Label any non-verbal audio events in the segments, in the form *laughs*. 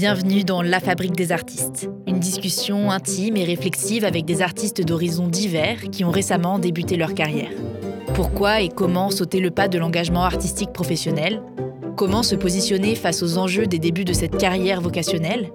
Bienvenue dans La Fabrique des artistes, une discussion intime et réflexive avec des artistes d'horizons divers qui ont récemment débuté leur carrière. Pourquoi et comment sauter le pas de l'engagement artistique professionnel? Comment se positionner face aux enjeux des débuts de cette carrière vocationnelle?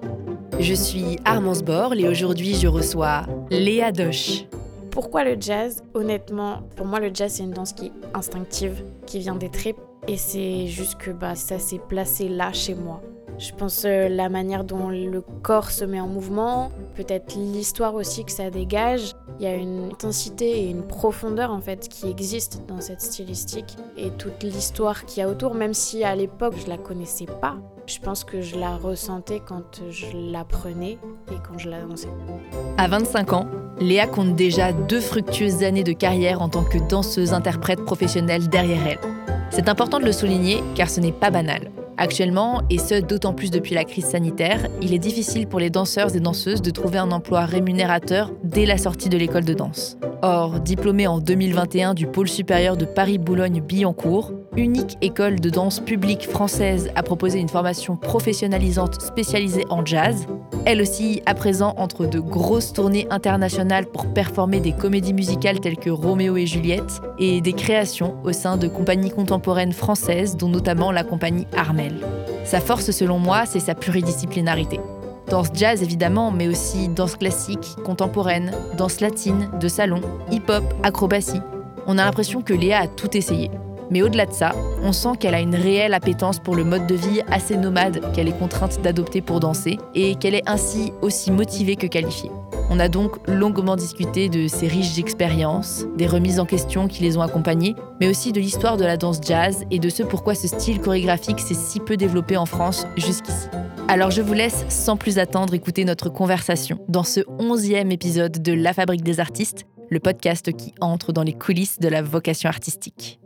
Je suis Armance Borle et aujourd'hui je reçois Léa Doche. Pourquoi le jazz? Honnêtement, pour moi le jazz c'est une danse qui est instinctive, qui vient des tripes et c'est juste que bah, ça s'est placé là chez moi. Je pense euh, la manière dont le corps se met en mouvement, peut-être l'histoire aussi que ça dégage. Il y a une intensité et une profondeur en fait qui existe dans cette stylistique et toute l'histoire qu'il y a autour, même si à l'époque je la connaissais pas. Je pense que je la ressentais quand je l'apprenais et quand je la dansais. À 25 ans, Léa compte déjà deux fructueuses années de carrière en tant que danseuse-interprète professionnelle derrière elle. C'est important de le souligner car ce n'est pas banal. Actuellement, et ce d'autant plus depuis la crise sanitaire, il est difficile pour les danseurs et danseuses de trouver un emploi rémunérateur dès la sortie de l'école de danse. Or, diplômée en 2021 du pôle supérieur de Paris-Boulogne-Billancourt, unique école de danse publique française à proposer une formation professionnalisante spécialisée en jazz, elle aussi à présent entre de grosses tournées internationales pour performer des comédies musicales telles que Roméo et Juliette et des créations au sein de compagnies contemporaines françaises dont notamment la compagnie Armel. Sa force selon moi, c'est sa pluridisciplinarité. Danse jazz évidemment, mais aussi danse classique, contemporaine, danse latine, de salon, hip-hop, acrobatie. On a l'impression que Léa a tout essayé. Mais au-delà de ça, on sent qu'elle a une réelle appétence pour le mode de vie assez nomade qu'elle est contrainte d'adopter pour danser et qu'elle est ainsi aussi motivée que qualifiée. On a donc longuement discuté de ses riches expériences, des remises en question qui les ont accompagnées, mais aussi de l'histoire de la danse jazz et de ce pourquoi ce style chorégraphique s'est si peu développé en France jusqu'ici. Alors je vous laisse sans plus attendre écouter notre conversation dans ce onzième épisode de La Fabrique des artistes, le podcast qui entre dans les coulisses de la vocation artistique.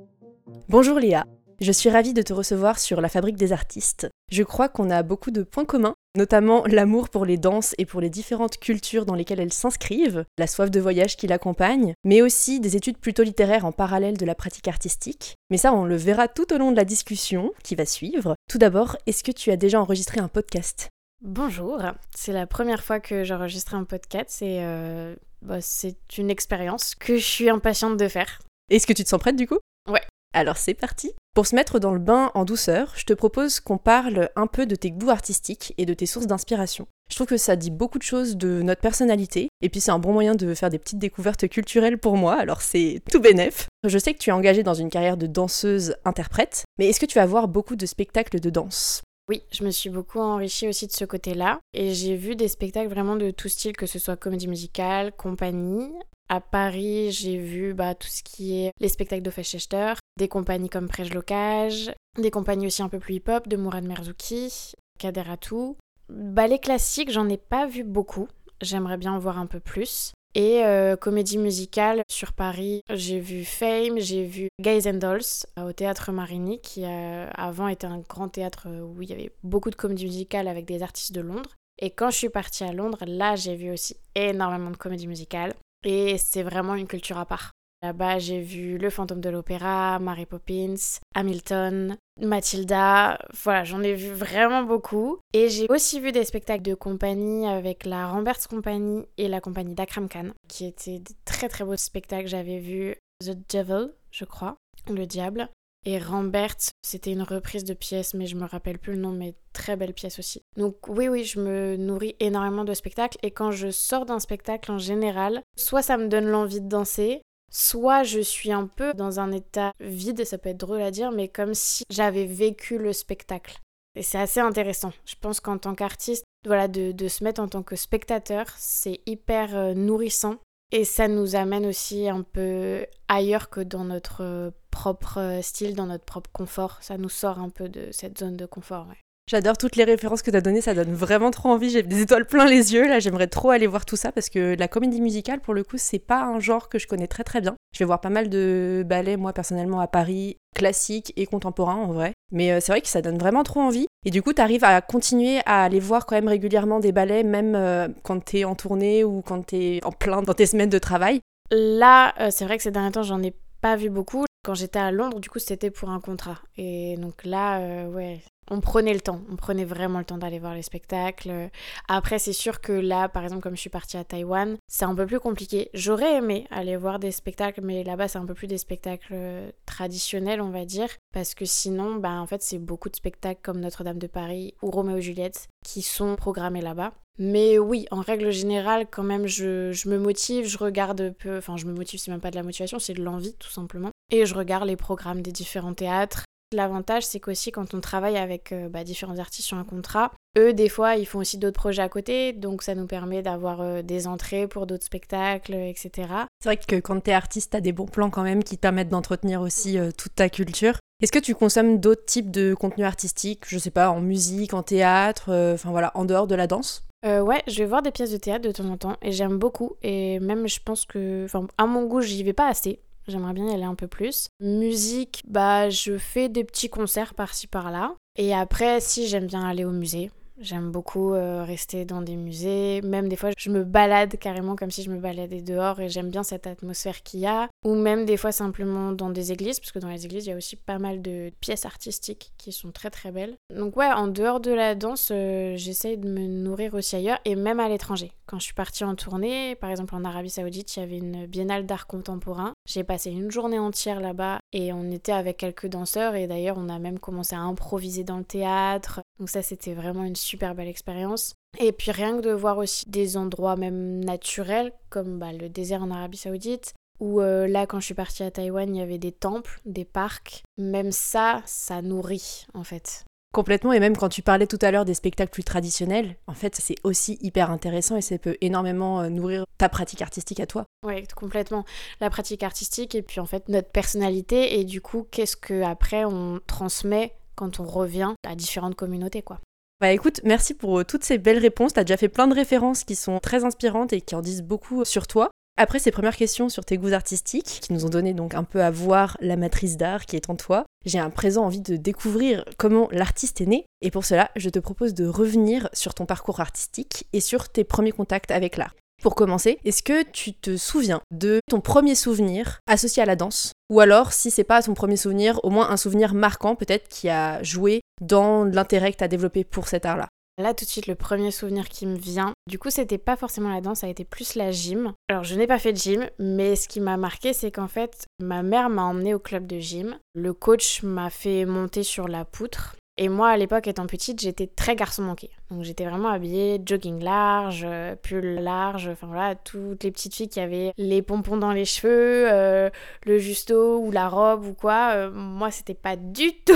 Bonjour Léa, je suis ravie de te recevoir sur La Fabrique des artistes. Je crois qu'on a beaucoup de points communs, notamment l'amour pour les danses et pour les différentes cultures dans lesquelles elles s'inscrivent, la soif de voyage qui l'accompagne, mais aussi des études plutôt littéraires en parallèle de la pratique artistique. Mais ça, on le verra tout au long de la discussion qui va suivre. Tout d'abord, est-ce que tu as déjà enregistré un podcast? Bonjour, c'est la première fois que j'enregistre un podcast et euh, bah, c'est une expérience que je suis impatiente de faire. Est-ce que tu te sens prête du coup? Ouais. Alors c'est parti Pour se mettre dans le bain en douceur, je te propose qu'on parle un peu de tes goûts artistiques et de tes sources d'inspiration. Je trouve que ça dit beaucoup de choses de notre personnalité, et puis c'est un bon moyen de faire des petites découvertes culturelles pour moi, alors c'est tout bénef. Je sais que tu es engagée dans une carrière de danseuse-interprète, mais est-ce que tu vas voir beaucoup de spectacles de danse? Oui, je me suis beaucoup enrichie aussi de ce côté-là et j'ai vu des spectacles vraiment de tout style, que ce soit comédie musicale, compagnie. À Paris, j'ai vu bah, tout ce qui est les spectacles de Feshester, des compagnies comme Prège Locage, des compagnies aussi un peu plus hip-hop de Mourad Merzouki, Kaderatou. Ballet classique, j'en ai pas vu beaucoup. J'aimerais bien en voir un peu plus. Et euh, comédie musicale sur Paris, j'ai vu Fame, j'ai vu Guys and Dolls au théâtre Marigny, qui euh, avant était un grand théâtre où il y avait beaucoup de comédie musicale avec des artistes de Londres. Et quand je suis partie à Londres, là j'ai vu aussi énormément de comédie musicale. Et c'est vraiment une culture à part. Là-bas, j'ai vu Le fantôme de l'opéra, Mary Poppins, Hamilton, Mathilda. Voilà, j'en ai vu vraiment beaucoup. Et j'ai aussi vu des spectacles de compagnie avec la Ramberts Company et la compagnie d'Akram Khan, qui étaient des très très beaux spectacles. J'avais vu The Devil, je crois, Le Diable. Et Rambert, c'était une reprise de pièce, mais je me rappelle plus le nom, mais très belle pièce aussi. Donc oui, oui, je me nourris énormément de spectacles. Et quand je sors d'un spectacle en général, soit ça me donne l'envie de danser, soit je suis un peu dans un état vide, ça peut être drôle à dire, mais comme si j'avais vécu le spectacle. Et c'est assez intéressant. Je pense qu'en tant qu'artiste, voilà, de, se mettre en tant que spectateur, c'est hyper euh, nourrissant. Et ça nous amène aussi un peu ailleurs que dans notre propre euh, style, dans notre propre confort. Ça nous sort un peu de cette zone de confort. J'adore toutes les références que tu as données, ça donne vraiment trop envie. J'ai des étoiles plein les yeux, là j'aimerais trop aller voir tout ça parce que la comédie musicale, pour le coup, c'est pas un genre que je connais très très bien. Je vais voir pas mal de ballets, moi personnellement, à Paris, classiques et contemporains en vrai. Mais euh, c'est vrai que ça donne vraiment trop envie. Et du coup, tu arrives à continuer à aller voir quand même régulièrement des ballets, même euh, quand t'es en tournée ou quand t'es en plein dans tes semaines de travail. Là, c'est vrai que ces derniers temps, j'en ai pas vu beaucoup. Quand j'étais à Londres, du coup, c'était pour un contrat. Et donc là, euh, ouais, on prenait le temps, on prenait vraiment le temps d'aller voir les spectacles. Après, c'est sûr que là, par exemple, comme je suis partie à Taïwan, c'est un peu plus compliqué. J'aurais aimé aller voir des spectacles, mais là-bas, c'est un peu plus des spectacles euh, traditionnels, on va dire, parce que sinon, bah, en fait, c'est beaucoup de spectacles comme Notre-Dame de Paris ou Roméo et Juliette qui sont programmés là-bas. Mais oui, en règle générale, quand même, je, je me motive, je regarde peu, enfin, je me motive, c'est même pas de la motivation, c'est de l'envie, tout simplement. Et je regarde les programmes des différents théâtres. L'avantage, c'est qu'aussi quand on travaille avec euh, bah, différents artistes sur un contrat, eux, des fois, ils font aussi d'autres projets à côté, donc ça nous permet d'avoir euh, des entrées pour d'autres spectacles, etc. C'est vrai que quand t'es artiste, t'as des bons plans quand même qui te permettent d'entretenir aussi euh, toute ta culture. Est-ce que tu consommes d'autres types de contenus artistiques, je sais pas, en musique, en théâtre, enfin voilà, en dehors de la danse? Ouais, je vais voir des pièces de théâtre de temps en temps et j'aime beaucoup. Et même, je pense que, enfin, à mon goût, j'y vais pas assez. J'aimerais bien y aller un peu plus. Musique, bah je fais des petits concerts par-ci par-là. Et après, si j'aime bien aller au musée, J'aime beaucoup euh, rester dans des musées. Même des fois, je me balade carrément comme si je me baladais dehors et j'aime bien cette atmosphère qu'il y a. Ou même des fois simplement dans des églises, parce que dans les églises, il y a aussi pas mal de pièces artistiques qui sont très très belles. Donc ouais, en dehors de la danse, euh, j'essaye de me nourrir aussi ailleurs et même à l'étranger. Quand je suis partie en tournée, par exemple en Arabie Saoudite, il y avait une biennale d'art contemporain. J'ai passé une journée entière là-bas et on était avec quelques danseurs et d'ailleurs on a même commencé à improviser dans le théâtre. Donc ça c'était vraiment une super belle expérience. Et puis rien que de voir aussi des endroits même naturels comme bah, le désert en Arabie Saoudite ou euh, là quand je suis partie à Taïwan il y avait des temples, des parcs. Même ça, ça nourrit en fait. Complètement, et même quand tu parlais tout à l'heure des spectacles plus traditionnels, en fait, c'est aussi hyper intéressant et ça peut énormément euh, nourrir ta pratique artistique à toi. Oui, complètement. La pratique artistique et puis en fait notre personnalité et du coup, qu'est-ce que après on transmet quand on revient à différentes communautés, quoi. Bah écoute, merci pour euh, toutes ces belles réponses. T'as déjà fait plein de références qui sont très inspirantes et qui en disent beaucoup sur toi. Après ces premières questions sur tes goûts artistiques, qui nous ont donné donc un peu à voir la matrice d'art qui est en toi, j'ai un présent envie de découvrir comment l'artiste est né. Et pour cela, je te propose de revenir sur ton parcours artistique et sur tes premiers contacts avec l'art. Pour commencer, est-ce que tu te souviens de ton premier souvenir associé à la danse? Ou alors, si c'est pas ton premier souvenir, au moins un souvenir marquant peut-être qui a joué dans l'intérêt que tu as développé pour cet art-là? Là, tout de suite, le premier souvenir qui me vient, du coup, c'était pas forcément la danse, ça a été plus la gym. Alors, je n'ai pas fait de gym, mais ce qui m'a marqué, c'est qu'en fait, ma mère m'a emmenée au club de gym. Le coach m'a fait monter sur la poutre. Et moi, à l'époque, étant petite, j'étais très garçon manqué. Donc j'étais vraiment habillée jogging large, euh, pull large, enfin voilà, toutes les petites filles qui avaient les pompons dans les cheveux, euh, le justo ou la robe ou quoi. Euh, moi, c'était pas du *laughs* tout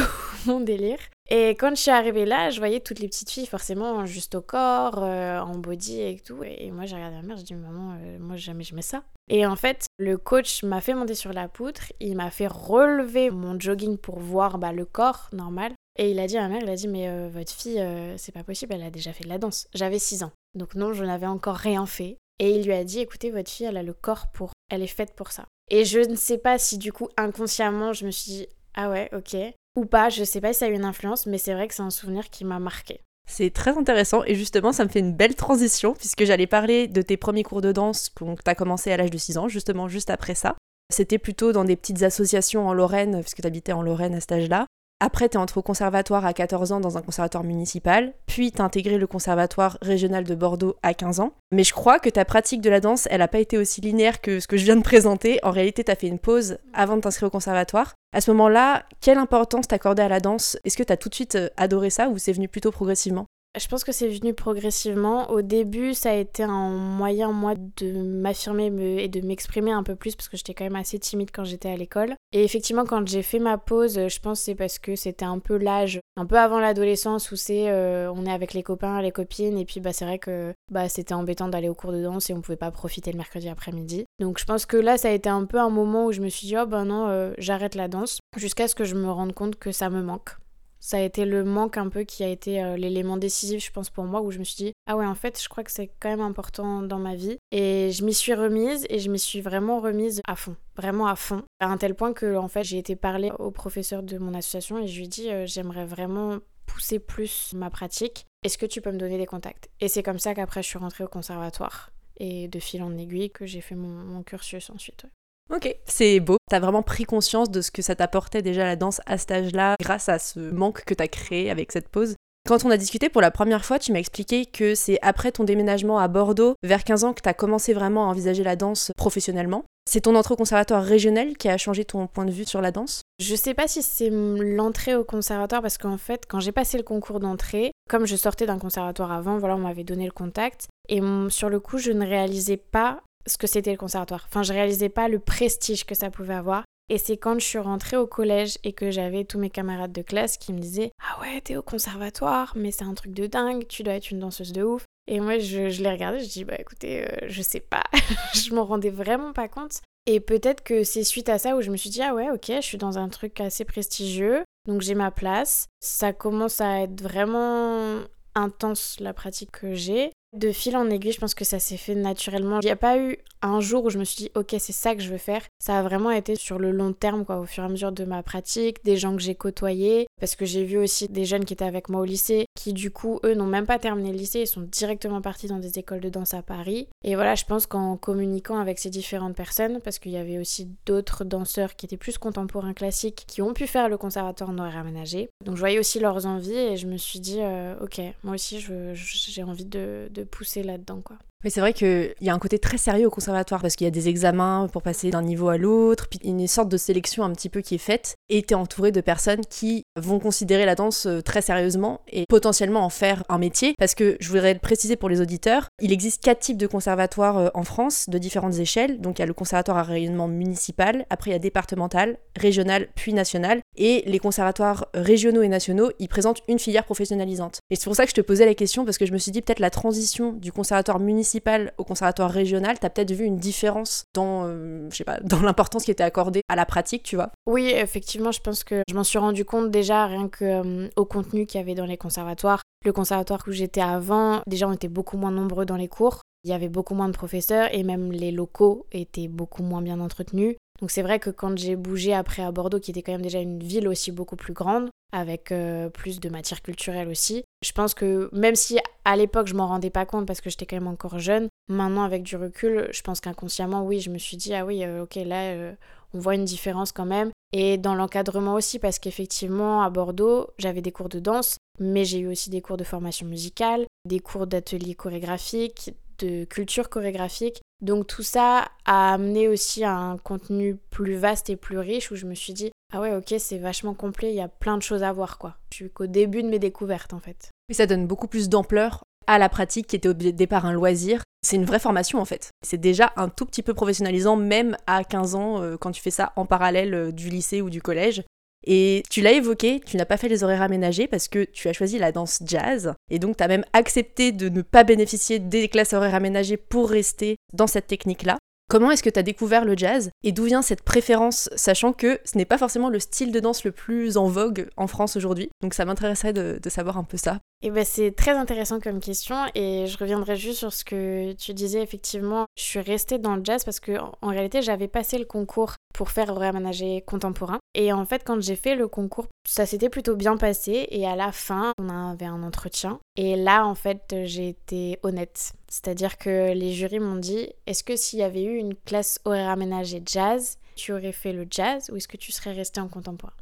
mon délire. Et quand je suis arrivée là, je voyais toutes les petites filles forcément juste au corps, en body et tout. Et moi, j'ai regardé ma mère, je dis maman, moi jamais je mets ça. Et en fait, le coach m'a fait monter sur la poutre, il m'a fait relever mon jogging pour voir bah, le corps normal. Et il a dit à ma mère, il a dit mais euh, votre fille, euh, c'est pas possible, elle a déjà fait de la danse. J'avais 6 ans. Donc non, je n'avais encore rien fait. Et il lui a dit, écoutez, votre fille, elle a le corps pour, elle est faite pour ça. Et je ne sais pas si du coup, inconsciemment, je me suis dit, ah ouais, ok. Ou pas, je sais pas si ça a eu une influence, mais c'est vrai que c'est un souvenir qui m'a marqué. C'est très intéressant et justement ça me fait une belle transition puisque j'allais parler de tes premiers cours de danse que tu commencé à l'âge de 6 ans, justement juste après ça. C'était plutôt dans des petites associations en Lorraine, puisque tu en Lorraine à cet âge-là. Après, tu es entré au conservatoire à 14 ans dans un conservatoire municipal, puis tu intégré le conservatoire régional de Bordeaux à 15 ans. Mais je crois que ta pratique de la danse, elle n'a pas été aussi linéaire que ce que je viens de présenter. En réalité, tu fait une pause avant de t'inscrire au conservatoire. À ce moment-là, quelle importance t'accordais à la danse? Est-ce que tu as tout de suite euh, adoré ça ou c'est venu plutôt progressivement? Je pense que c'est venu progressivement. Au début, ça a été un moyen, moi, de m'affirmer et de m'exprimer un peu plus parce que j'étais quand même assez timide quand j'étais à l'école. Et effectivement, quand j'ai fait ma pause, je pense que c'est parce que c'était un peu l'âge, un peu avant l'adolescence où c'est euh, on est avec les copains, les copines, et puis bah, c'est vrai que bah, c'était embêtant d'aller au cours de danse et on pouvait pas profiter le mercredi après-midi. Donc je pense que là, ça a été un peu un moment où je me suis dit, oh ben non, euh, j'arrête la danse, jusqu'à ce que je me rende compte que ça me manque ça a été le manque un peu qui a été euh, l'élément décisif, je pense, pour moi, où je me suis dit, ah ouais, en fait, je crois que c'est quand même important dans ma vie. Et je m'y suis remise et je m'y suis vraiment remise à fond, vraiment à fond. À un tel point que, en fait, j'ai été parler au professeur de mon association et je lui ai dit, euh, j'aimerais vraiment pousser plus ma pratique. Est-ce que tu peux me donner des contacts? Et c'est comme ça qu'après, je suis rentrée au conservatoire. Et de fil en aiguille, que j'ai fait mon, cursus ensuite. Ok, c'est beau. T'as vraiment pris conscience de ce que ça t'apportait déjà la danse à cet âge-là, grâce à ce manque que t'as créé avec cette pause. Quand on a discuté pour la première fois, tu m'as expliqué que c'est après ton déménagement à Bordeaux, vers 15 ans, que tu as commencé vraiment à envisager la danse professionnellement. C'est ton entrée au conservatoire régional qui a changé ton point de vue sur la danse? Je sais pas si c'est l'entrée au conservatoire parce qu'en fait, quand j'ai passé le concours d'entrée, comme je sortais d'un conservatoire avant, voilà, on m'avait donné le contact et sur le coup, je ne réalisais pas ce que c'était le conservatoire. Enfin, je réalisais pas le prestige que ça pouvait avoir. Et c'est quand je suis rentrée au collège et que j'avais tous mes camarades de classe qui me disaient Ah ouais, t'es au conservatoire, mais c'est un truc de dingue, tu dois être une danseuse de ouf. Et moi, je, je les regardais, je dis Bah écoutez, euh, je sais pas, *laughs* je m'en rendais vraiment pas compte. Et peut-être que c'est suite à ça où je me suis dit Ah ouais, ok, je suis dans un truc assez prestigieux, donc j'ai ma place. Ça commence à être vraiment intense la pratique que j'ai. De fil en aiguille, je pense que ça s'est fait naturellement. Il n'y a pas eu un jour où je me suis dit, ok, c'est ça que je veux faire. Ça a vraiment été sur le long terme, quoi, au fur et à mesure de ma pratique, des gens que j'ai côtoyés, parce que j'ai vu aussi des jeunes qui étaient avec moi au lycée, qui du coup, eux, n'ont même pas terminé le lycée, ils sont directement partis dans des écoles de danse à Paris. Et voilà, je pense qu'en communiquant avec ces différentes personnes, parce qu'il y avait aussi d'autres danseurs qui étaient plus contemporains classiques, qui ont pu faire le conservatoire noir aménagé. Donc je voyais aussi leurs envies et je me suis dit, euh, ok, moi aussi, j'ai envie de, de pousser là-dedans, quoi. Mais c'est vrai qu'il y a un côté très sérieux au conservatoire parce qu'il y a des examens pour passer d'un niveau à l'autre, puis une sorte de sélection un petit peu qui est faite, et tu es entouré de personnes qui vont considérer la danse euh, très sérieusement et potentiellement en faire un métier. Parce que je voudrais préciser pour les auditeurs, il existe quatre types de conservatoires euh, en France de différentes échelles. Donc il y a le conservatoire à rayonnement municipal, après il y a départemental, régional, puis national. Et les conservatoires régionaux et nationaux, ils présentent une filière professionnalisante. Et c'est pour ça que je te posais la question, parce que je me suis dit peut-être la transition du conservatoire municipal au conservatoire régional, tu as peut-être vu une différence dans, euh, je sais pas, *laughs* dans l'importance qui était accordée à la pratique, tu vois Oui, effectivement, je pense que je m'en suis rendu compte déjà rien que euh, au contenu qu'il y avait dans les conservatoires. Le conservatoire où j'étais avant, déjà on était beaucoup moins nombreux dans les cours. Il y avait beaucoup moins de professeurs et même les locaux étaient beaucoup moins bien entretenus. Donc c'est vrai que quand j'ai bougé après à Bordeaux, qui était quand même déjà une ville aussi beaucoup plus grande, avec euh, plus de matière culturelle aussi, je pense que même si à l'époque je m'en rendais pas compte parce que j'étais quand même encore jeune, maintenant avec du recul, je pense qu'inconsciemment, oui, je me suis dit, ah oui, euh, ok, là, euh, on voit une différence quand même. Et dans l'encadrement aussi, parce qu'effectivement, à Bordeaux, j'avais des cours de danse, mais j'ai eu aussi des cours de formation musicale, des cours d'atelier chorégraphique, de culture chorégraphique. Donc tout ça a amené aussi à un contenu plus vaste et plus riche où je me suis dit ah ouais ok c'est vachement complet, il y a plein de choses à voir quoi. Je suis qu'au début de mes découvertes en fait. Mais ça donne beaucoup plus d'ampleur à la pratique qui était au départ un loisir. C'est une vraie formation en fait. C'est déjà un tout petit peu professionnalisant même à 15 ans euh, quand tu fais ça en parallèle euh, du lycée ou du collège. Et tu l'as évoqué, tu n'as pas fait les horaires aménagés parce que tu as choisi la danse jazz. Et donc tu as même accepté de ne pas bénéficier des classes horaires aménagées pour rester dans cette technique-là. Comment est-ce que tu as découvert le jazz et d'où vient cette préférence, sachant que ce n'est pas forcément le style de danse le plus en vogue en France aujourd'hui? Donc ça m'intéresserait de, savoir un peu ça. Et eh ben c'est très intéressant comme question et je reviendrai juste sur ce que tu disais effectivement. Je suis restée dans le jazz parce que en réalité j'avais passé le concours pour faire réaménager contemporain et en fait quand j'ai fait le concours ça s'était plutôt bien passé et à la fin on avait un entretien et là en fait j'ai été honnête. C'est-à-dire que les jurys m'ont dit est-ce que s'il y avait eu une classe horaire aménagée jazz, tu aurais fait le jazz ou est-ce que tu serais resté en contemporain?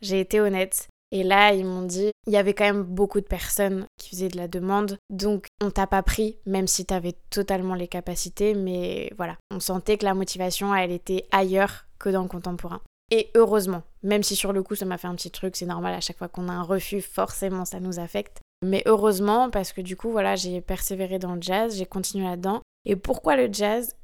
J'ai été honnête et là, ils m'ont dit, il y avait quand même beaucoup de personnes qui faisaient de la demande, donc on t'a pas pris, même si t'avais totalement les capacités, mais voilà, on sentait que la motivation, elle était ailleurs que dans le contemporain. Et heureusement, même si sur le coup ça m'a fait un petit truc, c'est normal, à chaque fois qu'on a un refus, forcément ça nous affecte. Mais heureusement, parce que du coup, voilà, j'ai persévéré dans le jazz, j'ai continué là-dedans. Et pourquoi le jazz?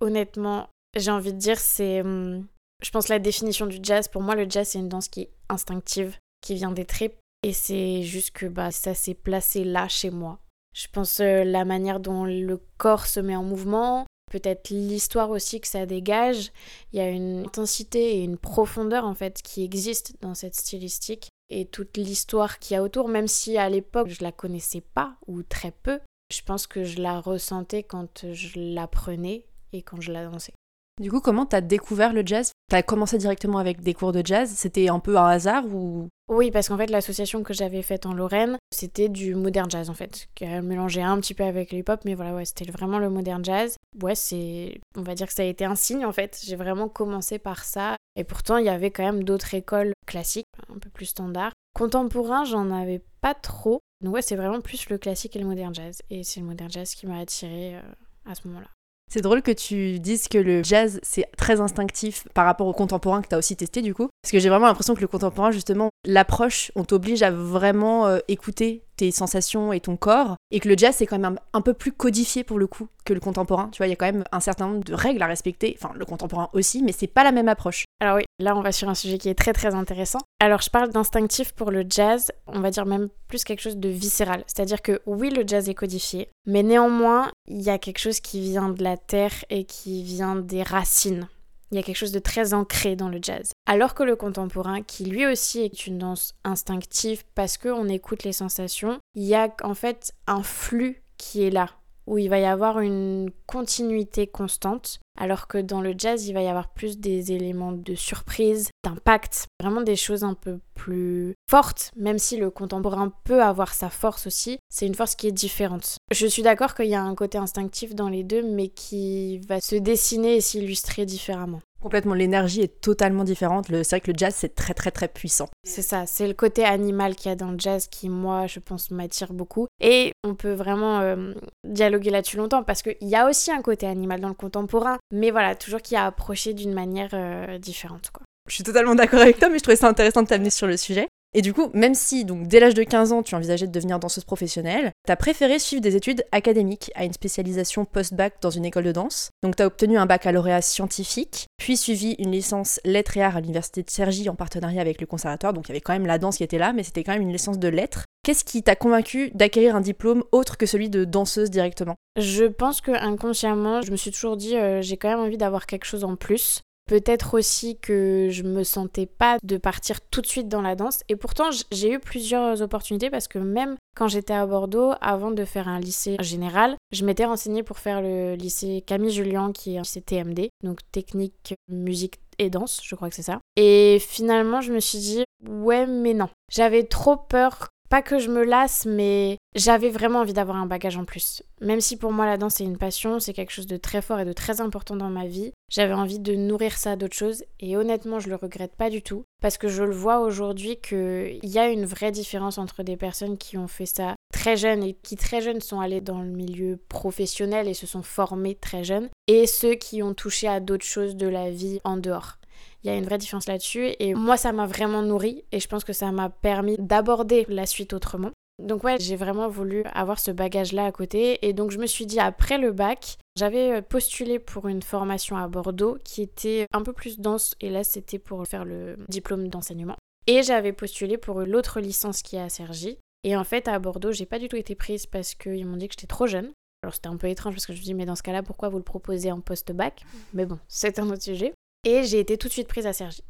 Honnêtement, j'ai envie de dire, c'est. Hum, je pense la définition du jazz, pour moi, le jazz, c'est une danse qui est instinctive qui vient des tripes. Et c'est juste que bah, ça s'est placé là chez moi. Je pense euh, la manière dont le corps se met en mouvement, peut-être l'histoire aussi que ça dégage. Il y a une intensité et une profondeur en fait qui existe dans cette stylistique et toute l'histoire qu'il y a autour, même si à l'époque je la connaissais pas ou très peu. Je pense que je la ressentais quand je l'apprenais et quand je la dansais. Du coup, comment t'as découvert le jazz? T'as commencé directement avec des cours de jazz? C'était un peu un hasard ou? Oui, parce qu'en fait, l'association que j'avais faite en Lorraine, c'était du modern jazz en fait, qui a mélangé un petit peu avec le hip-hop, mais voilà, ouais, c'était vraiment le modern jazz. Ouais, c'est, on va dire que ça a été un signe en fait. J'ai vraiment commencé par ça, et pourtant, il y avait quand même d'autres écoles classiques, un peu plus standards. Contemporain, j'en avais pas trop. Donc ouais, c'est vraiment plus le classique et le modern jazz, et c'est le modern jazz qui m'a attiré euh, à ce moment-là. C'est drôle que tu dises que le jazz, c'est très instinctif par rapport au contemporain que tu as aussi testé du coup. Parce que j'ai vraiment l'impression que le contemporain, justement, l'approche, on t'oblige à vraiment euh, écouter tes sensations et ton corps. Et que le jazz, c'est quand même un, peu plus codifié pour le coup que le contemporain. Tu vois, il y a quand même un certain nombre de règles à respecter. Enfin, le contemporain aussi, mais c'est pas la même approche. Alors oui, là, on va sur un sujet qui est très très intéressant. Alors, je parle d'instinctif pour le jazz, on va dire même plus quelque chose de viscéral. C'est-à-dire que oui, le jazz est codifié, mais néanmoins, il y a quelque chose qui vient de la terre et qui vient des racines. Il y a quelque chose de très ancré dans le jazz. Alors que le contemporain, qui lui aussi est une danse instinctive parce qu'on écoute les sensations, il y a en fait un flux qui est là, où il va y avoir une continuité constante, alors que dans le jazz, il va y avoir plus des éléments de surprise, d'impact, vraiment des choses un peu plus fortes, même si le contemporain peut avoir sa force aussi, c'est une force qui est différente. Je suis d'accord qu'il y a un côté instinctif dans les deux, mais qui va se dessiner et s'illustrer différemment. Complètement, l'énergie est totalement différente. C'est vrai que le jazz, c'est très très très puissant. C'est ça, c'est le côté animal qu'il y a dans le jazz qui, moi, je pense, m'attire beaucoup. Et on peut vraiment euh, dialoguer là-dessus longtemps parce qu'il y a aussi un côté animal dans le contemporain, mais voilà, toujours qui a approché d'une manière euh, différente. Quoi. Je suis totalement d'accord avec toi, mais je trouvais ça intéressant de t'amener sur le sujet. Et du coup, même si, donc, dès l'âge de 15 ans, tu envisageais de devenir danseuse professionnelle, t'as préféré suivre des études académiques à une spécialisation post-bac dans une école de danse. Donc, t'as obtenu un baccalauréat scientifique, puis suivi une licence lettres et arts à l'université de Cergy en partenariat avec le conservatoire. Donc, il y avait quand même la danse qui était là, mais c'était quand même une licence de lettres. Qu'est-ce qui t'a convaincu d'acquérir un diplôme autre que celui de danseuse directement? Je pense que inconsciemment, je me suis toujours dit euh, j'ai quand même envie d'avoir quelque chose en plus. Peut-être aussi que je me sentais pas de partir tout de suite dans la danse. Et pourtant, j'ai eu plusieurs opportunités parce que même quand j'étais à Bordeaux, avant de faire un lycée général, je m'étais renseignée pour faire le lycée Camille Julien, qui est un lycée TMD, donc technique, musique et danse, je crois que c'est ça. Et finalement, je me suis dit, ouais, mais non. J'avais trop peur pas que je me lasse, mais j'avais vraiment envie d'avoir un bagage en plus. Même si pour moi la danse est une passion, c'est quelque chose de très fort et de très important dans ma vie, j'avais envie de nourrir ça d'autres choses et honnêtement je le regrette pas du tout parce que je le vois aujourd'hui qu'il y a une vraie différence entre des personnes qui ont fait ça très jeunes et qui très jeunes sont allés dans le milieu professionnel et se sont formés très jeunes et ceux qui ont touché à d'autres choses de la vie en dehors. Il y a une vraie différence là-dessus. Et moi, ça m'a vraiment nourri et je pense que ça m'a permis d'aborder la suite autrement. Donc ouais, j'ai vraiment voulu avoir ce bagage-là à côté. Et donc je me suis dit, après le bac, j'avais euh, postulé pour une formation à Bordeaux qui était un peu plus dense. Et là, c'était pour faire le diplôme d'enseignement. Et j'avais postulé pour l'autre licence qui est à Cergy. Et en fait, à Bordeaux, j'ai pas du tout été prise parce qu'ils m'ont dit que j'étais trop jeune. Alors c'était un peu étrange parce que je me suis dit, mais dans ce cas-là, pourquoi vous le proposez en post-bac? Mais bon, c'est un autre sujet. Et j'ai été tout de suite prise à Sergi.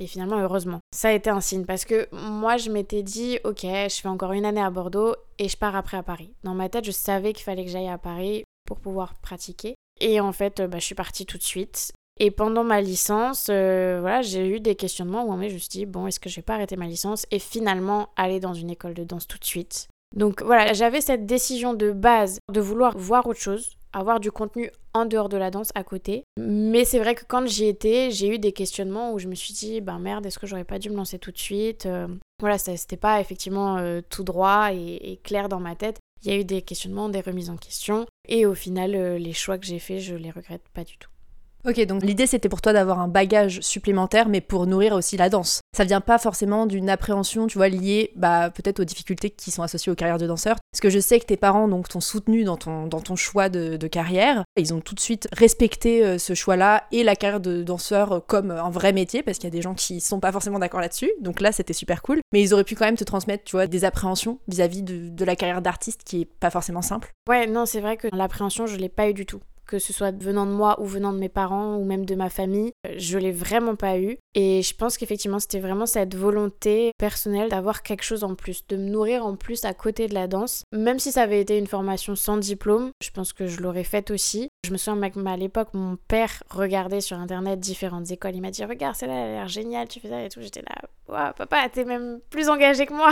Et finalement, heureusement. Ça a été un signe parce que moi, je m'étais dit, ok, je fais encore une année à Bordeaux et je pars après à Paris. Dans ma tête, je savais qu'il fallait que j'aille à Paris pour pouvoir pratiquer. Et en fait, bah, je suis partie tout de suite. Et pendant ma licence, euh, voilà, j'ai eu des questionnements où je me suis dit, bon, est-ce que je vais pas arrêter ma licence et finalement aller dans une école de danse tout de suite? Donc voilà, j'avais cette décision de base de vouloir voir autre chose, avoir du contenu en dehors de la danse à côté. Mais c'est vrai que quand j'y étais, j'ai eu des questionnements où je me suis dit, ben merde, est-ce que j'aurais pas dû me lancer tout de suite euh, Voilà, c'était pas effectivement euh, tout droit et, clair dans ma tête. Il y a eu des questionnements, des remises en question. Et au final, euh, les choix que j'ai faits, je les regrette pas du tout. Ok, donc l'idée c'était pour toi d'avoir un bagage supplémentaire, mais pour nourrir aussi la danse. Ça vient pas forcément d'une appréhension, tu vois, liée bah, peut-être aux difficultés qui sont associées aux carrières de danseur. Parce que je sais que tes parents donc t'ont soutenu dans ton, dans ton choix de, carrière. Ils ont tout de suite respecté euh, ce choix-là et la carrière de danseur comme un vrai métier, parce qu'il y a des gens qui sont pas forcément d'accord là-dessus. Donc là c'était super cool. Mais ils auraient pu quand même te transmettre, tu vois, des appréhensions vis-à-vis de, de la carrière d'artiste qui est pas forcément simple. Ouais, non, c'est vrai que l'appréhension je l'ai pas eu du tout que ce soit venant de moi ou venant de mes parents ou même de ma famille. Je l'ai vraiment pas eu. Et je pense qu'effectivement, c'était vraiment cette volonté personnelle d'avoir quelque chose en plus, de me nourrir en plus à côté de la danse. Même si ça avait été une formation sans diplôme, je pense que je l'aurais faite aussi. Je me souviens à l'époque, mon père regardait sur internet différentes écoles. Il m'a dit Regarde, celle-là, elle a l'air géniale, tu fais ça et tout. J'étais là, waouh, papa, t'es même plus engagé que moi.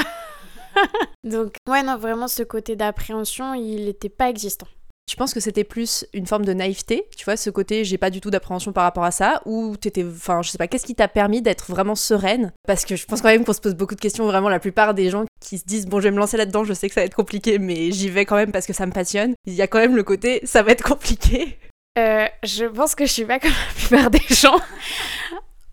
*laughs* Donc, ouais, non, vraiment, ce côté d'appréhension, il n'était pas existant. Tu penses que c'était plus une forme de naïveté, tu vois, ce côté j'ai pas du tout d'appréhension par rapport à ça, ou t'étais, enfin, je sais pas, qu'est-ce qui t'a permis d'être vraiment sereine? Parce que je pense quand même qu'on se pose beaucoup de questions, vraiment, la plupart des gens qui se disent bon, je vais me lancer là-dedans, je sais que ça va être compliqué, mais j'y vais quand même parce que ça me passionne. Il y a quand même le côté ça va être compliqué. Euh, je pense que je suis pas comme la plupart des gens.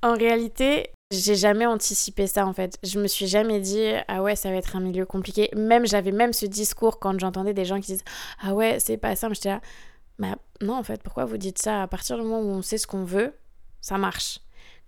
en réalité, j'ai jamais anticipé ça en fait. Je me suis jamais dit ah ouais ça va être un milieu compliqué. Même j'avais même ce discours quand j'entendais des gens qui disent ah ouais c'est pas simple. J'étais là bah non en fait pourquoi vous dites ça? À partir du moment où on sait ce qu'on veut, ça marche.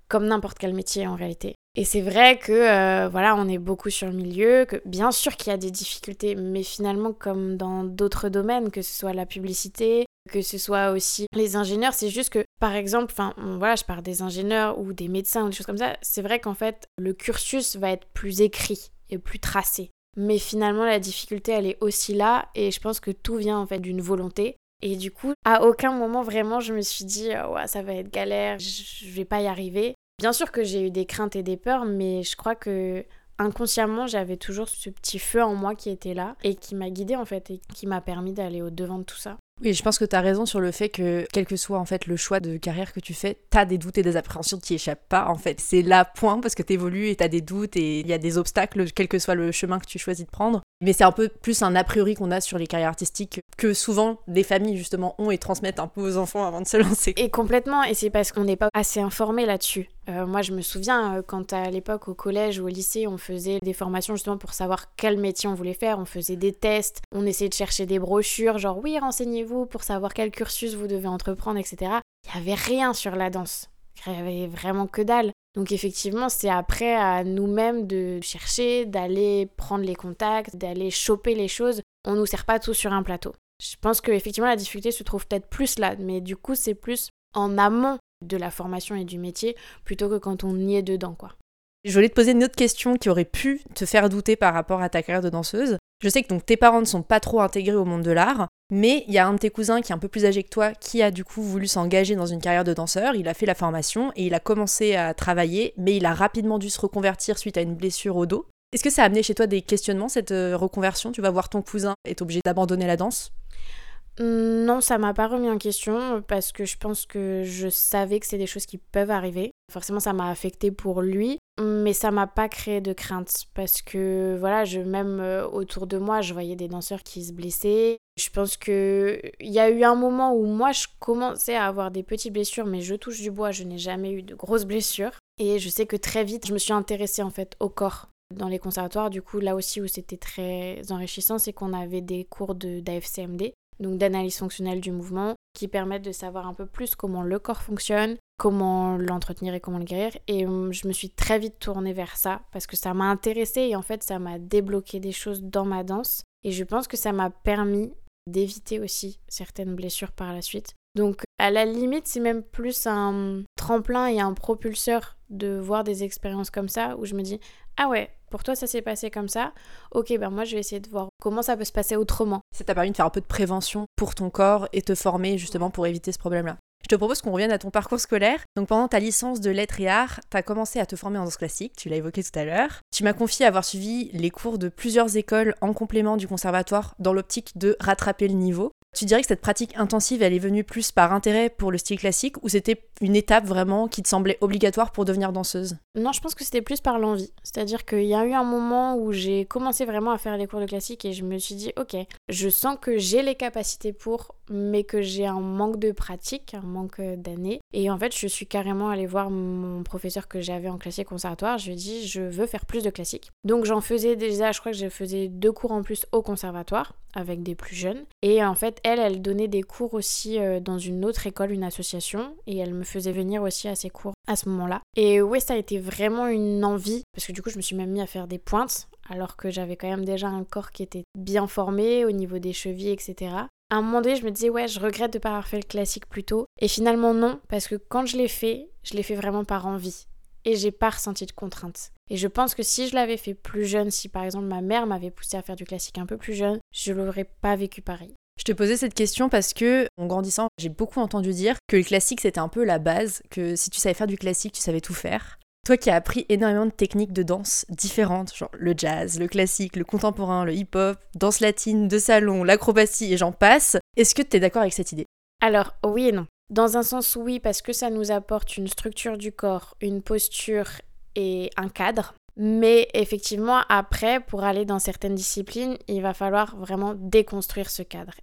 Comme n'importe quel métier en réalité. Et c'est vrai que euh, voilà on est beaucoup sur le milieu, que bien sûr qu'il y a des difficultés, mais finalement comme dans d'autres domaines, que ce soit la publicité, que ce soit aussi les ingénieurs, c'est juste que, par exemple, enfin, voilà, je parle des ingénieurs ou des médecins ou des choses comme ça, c'est vrai qu'en fait, le cursus va être plus écrit et plus tracé. Mais finalement, la difficulté, elle est aussi là, et je pense que tout vient en fait d'une volonté. Et du coup, à aucun moment vraiment, je me suis dit, ouais, ça va être galère, je vais pas y arriver. Bien sûr que j'ai eu des craintes et des peurs, mais je crois que inconsciemment, j'avais toujours ce petit feu en moi qui était là et qui m'a guidée en fait et qui m'a permis d'aller au devant de tout ça. Oui, je pense que tu as raison sur le fait que, quel que soit en fait le choix de carrière que tu fais, tu as des doutes et des appréhensions, qui échappent pas en fait. C'est là point parce que tu évolues et tu as des doutes et il y a des obstacles, quel que soit le chemin que tu choisis de prendre. Mais c'est un peu plus un a priori qu'on a sur les carrières artistiques que souvent des familles justement ont et transmettent un peu aux enfants avant de se lancer. Et complètement, et c'est parce qu'on n'est pas assez informé là-dessus. Euh, moi, je me souviens euh, quand à l'époque au collège ou au lycée, on faisait des formations justement pour savoir quel métier on voulait faire. On faisait des tests, on essayait de chercher des brochures, genre oui, renseignez-vous pour savoir quel cursus vous devez entreprendre, etc. Il n'y avait rien sur la danse. Il n'y avait vraiment que dalle. Donc effectivement, c'est après à nous-mêmes de chercher, d'aller prendre les contacts, d'aller choper les choses. On nous sert pas tout sur un plateau. Je pense que effectivement la difficulté se trouve peut-être plus là, mais du coup c'est plus en amont de la formation et du métier plutôt que quand on y est dedans quoi. Je voulais te poser une autre question qui aurait pu te faire douter par rapport à ta carrière de danseuse. Je sais que donc tes parents ne sont pas trop intégrés au monde de l'art, mais il y a un de tes cousins qui est un peu plus âgé que toi qui a du coup voulu s'engager dans une carrière de danseur. Il a fait la formation et il a commencé à travailler, mais il a rapidement dû se reconvertir suite à une blessure au dos. Est-ce que ça a amené chez toi des questionnements, cette euh, reconversion? Tu vas voir ton cousin est obligé d'abandonner la danse? Non, ça m'a pas remis en question parce que je pense que je savais que c'est des choses qui peuvent arriver. Forcément, ça m'a affecté pour lui, mais ça m'a pas créé de crainte parce que voilà, je même euh, autour de moi, je voyais des danseurs qui se blessaient. Je pense que il y a eu un moment où moi je commençais à avoir des petites blessures, mais je touche du bois, je n'ai jamais eu de grosses blessures. Et je sais que très vite, je me suis intéressée en fait au corps dans les conservatoires, du coup, là aussi où c'était très enrichissant, c'est qu'on avait des cours d'AFCMD, donc d'analyse fonctionnelle du mouvement, qui permettent de savoir un peu plus comment le corps fonctionne, comment l'entretenir et comment le guérir. Et hum, je me suis très vite tournée vers ça parce que ça m'a intéressée et en fait ça m'a débloqué des choses dans ma danse. Et je pense que ça m'a permis d'éviter aussi certaines blessures par la suite. Donc à la limite c'est même plus un tremplin et un propulseur de voir des expériences comme ça où je me dis ah ouais pour toi ça s'est passé comme ça, ok ben moi je vais essayer de voir comment ça peut se passer autrement. Ça t'a permis de faire un peu de prévention pour ton corps et te former justement pour éviter ce problème-là. Je te propose qu'on revienne à ton parcours scolaire. Donc pendant ta licence de lettres et arts, tu as commencé à te former en danse classique, tu l'as évoqué tout à l'heure. Tu m'as confié avoir suivi les cours de plusieurs écoles en complément du conservatoire dans l'optique de rattraper le niveau. Tu dirais que cette pratique intensive, elle est venue plus par intérêt pour le style classique ou c'était une étape vraiment qui te semblait obligatoire pour devenir danseuse? Non, je pense que c'était plus par l'envie. C'est-à-dire qu'il y a eu un moment où j'ai commencé vraiment à faire les cours de classique et je me suis dit, ok, je sens que j'ai les capacités pour, mais que j'ai un manque de pratique, un manque d'années. Et en fait, je suis carrément allée voir mon professeur que j'avais en classique conservatoire. Je lui ai dit, je veux faire plus de classique. Donc j'en faisais déjà, je crois que je faisais deux cours en plus au conservatoire avec des plus jeunes. Et en fait, elle, elle donnait des cours aussi euh, dans une autre école, une association, et elle me faisait venir aussi à ses cours à ce moment-là. Et ouais, ça a été vraiment une envie, parce que du coup, je me suis même mis à faire des pointes, alors que j'avais quand même déjà un corps qui était bien formé au niveau des chevilles, etc. À un moment donné, je me disais, ouais, je regrette de ne pas avoir fait le classique plus tôt. Et finalement, non, parce que quand je l'ai fait, je l'ai fait vraiment par envie. Et j'ai pas ressenti de contrainte. Et je pense que si je l'avais fait plus jeune, si par exemple ma mère m'avait poussé à faire du classique un peu plus jeune, je l'aurais pas vécu pareil. Je te posais cette question parce que, en grandissant, j'ai beaucoup entendu dire que le classique c'était un peu la base, que si tu savais faire du classique, tu savais tout faire. Toi qui as appris énormément de techniques de danse différentes, genre le jazz, le classique, le contemporain, le hip-hop, danse latine, de salon, l'acrobatie et j'en passe, est-ce que tu es d'accord avec cette idée? Alors, oui et non. Dans un sens, oui, parce que ça nous apporte une structure du corps, une posture et un cadre. Mais effectivement, après, pour aller dans certaines disciplines, il va falloir vraiment déconstruire ce cadre.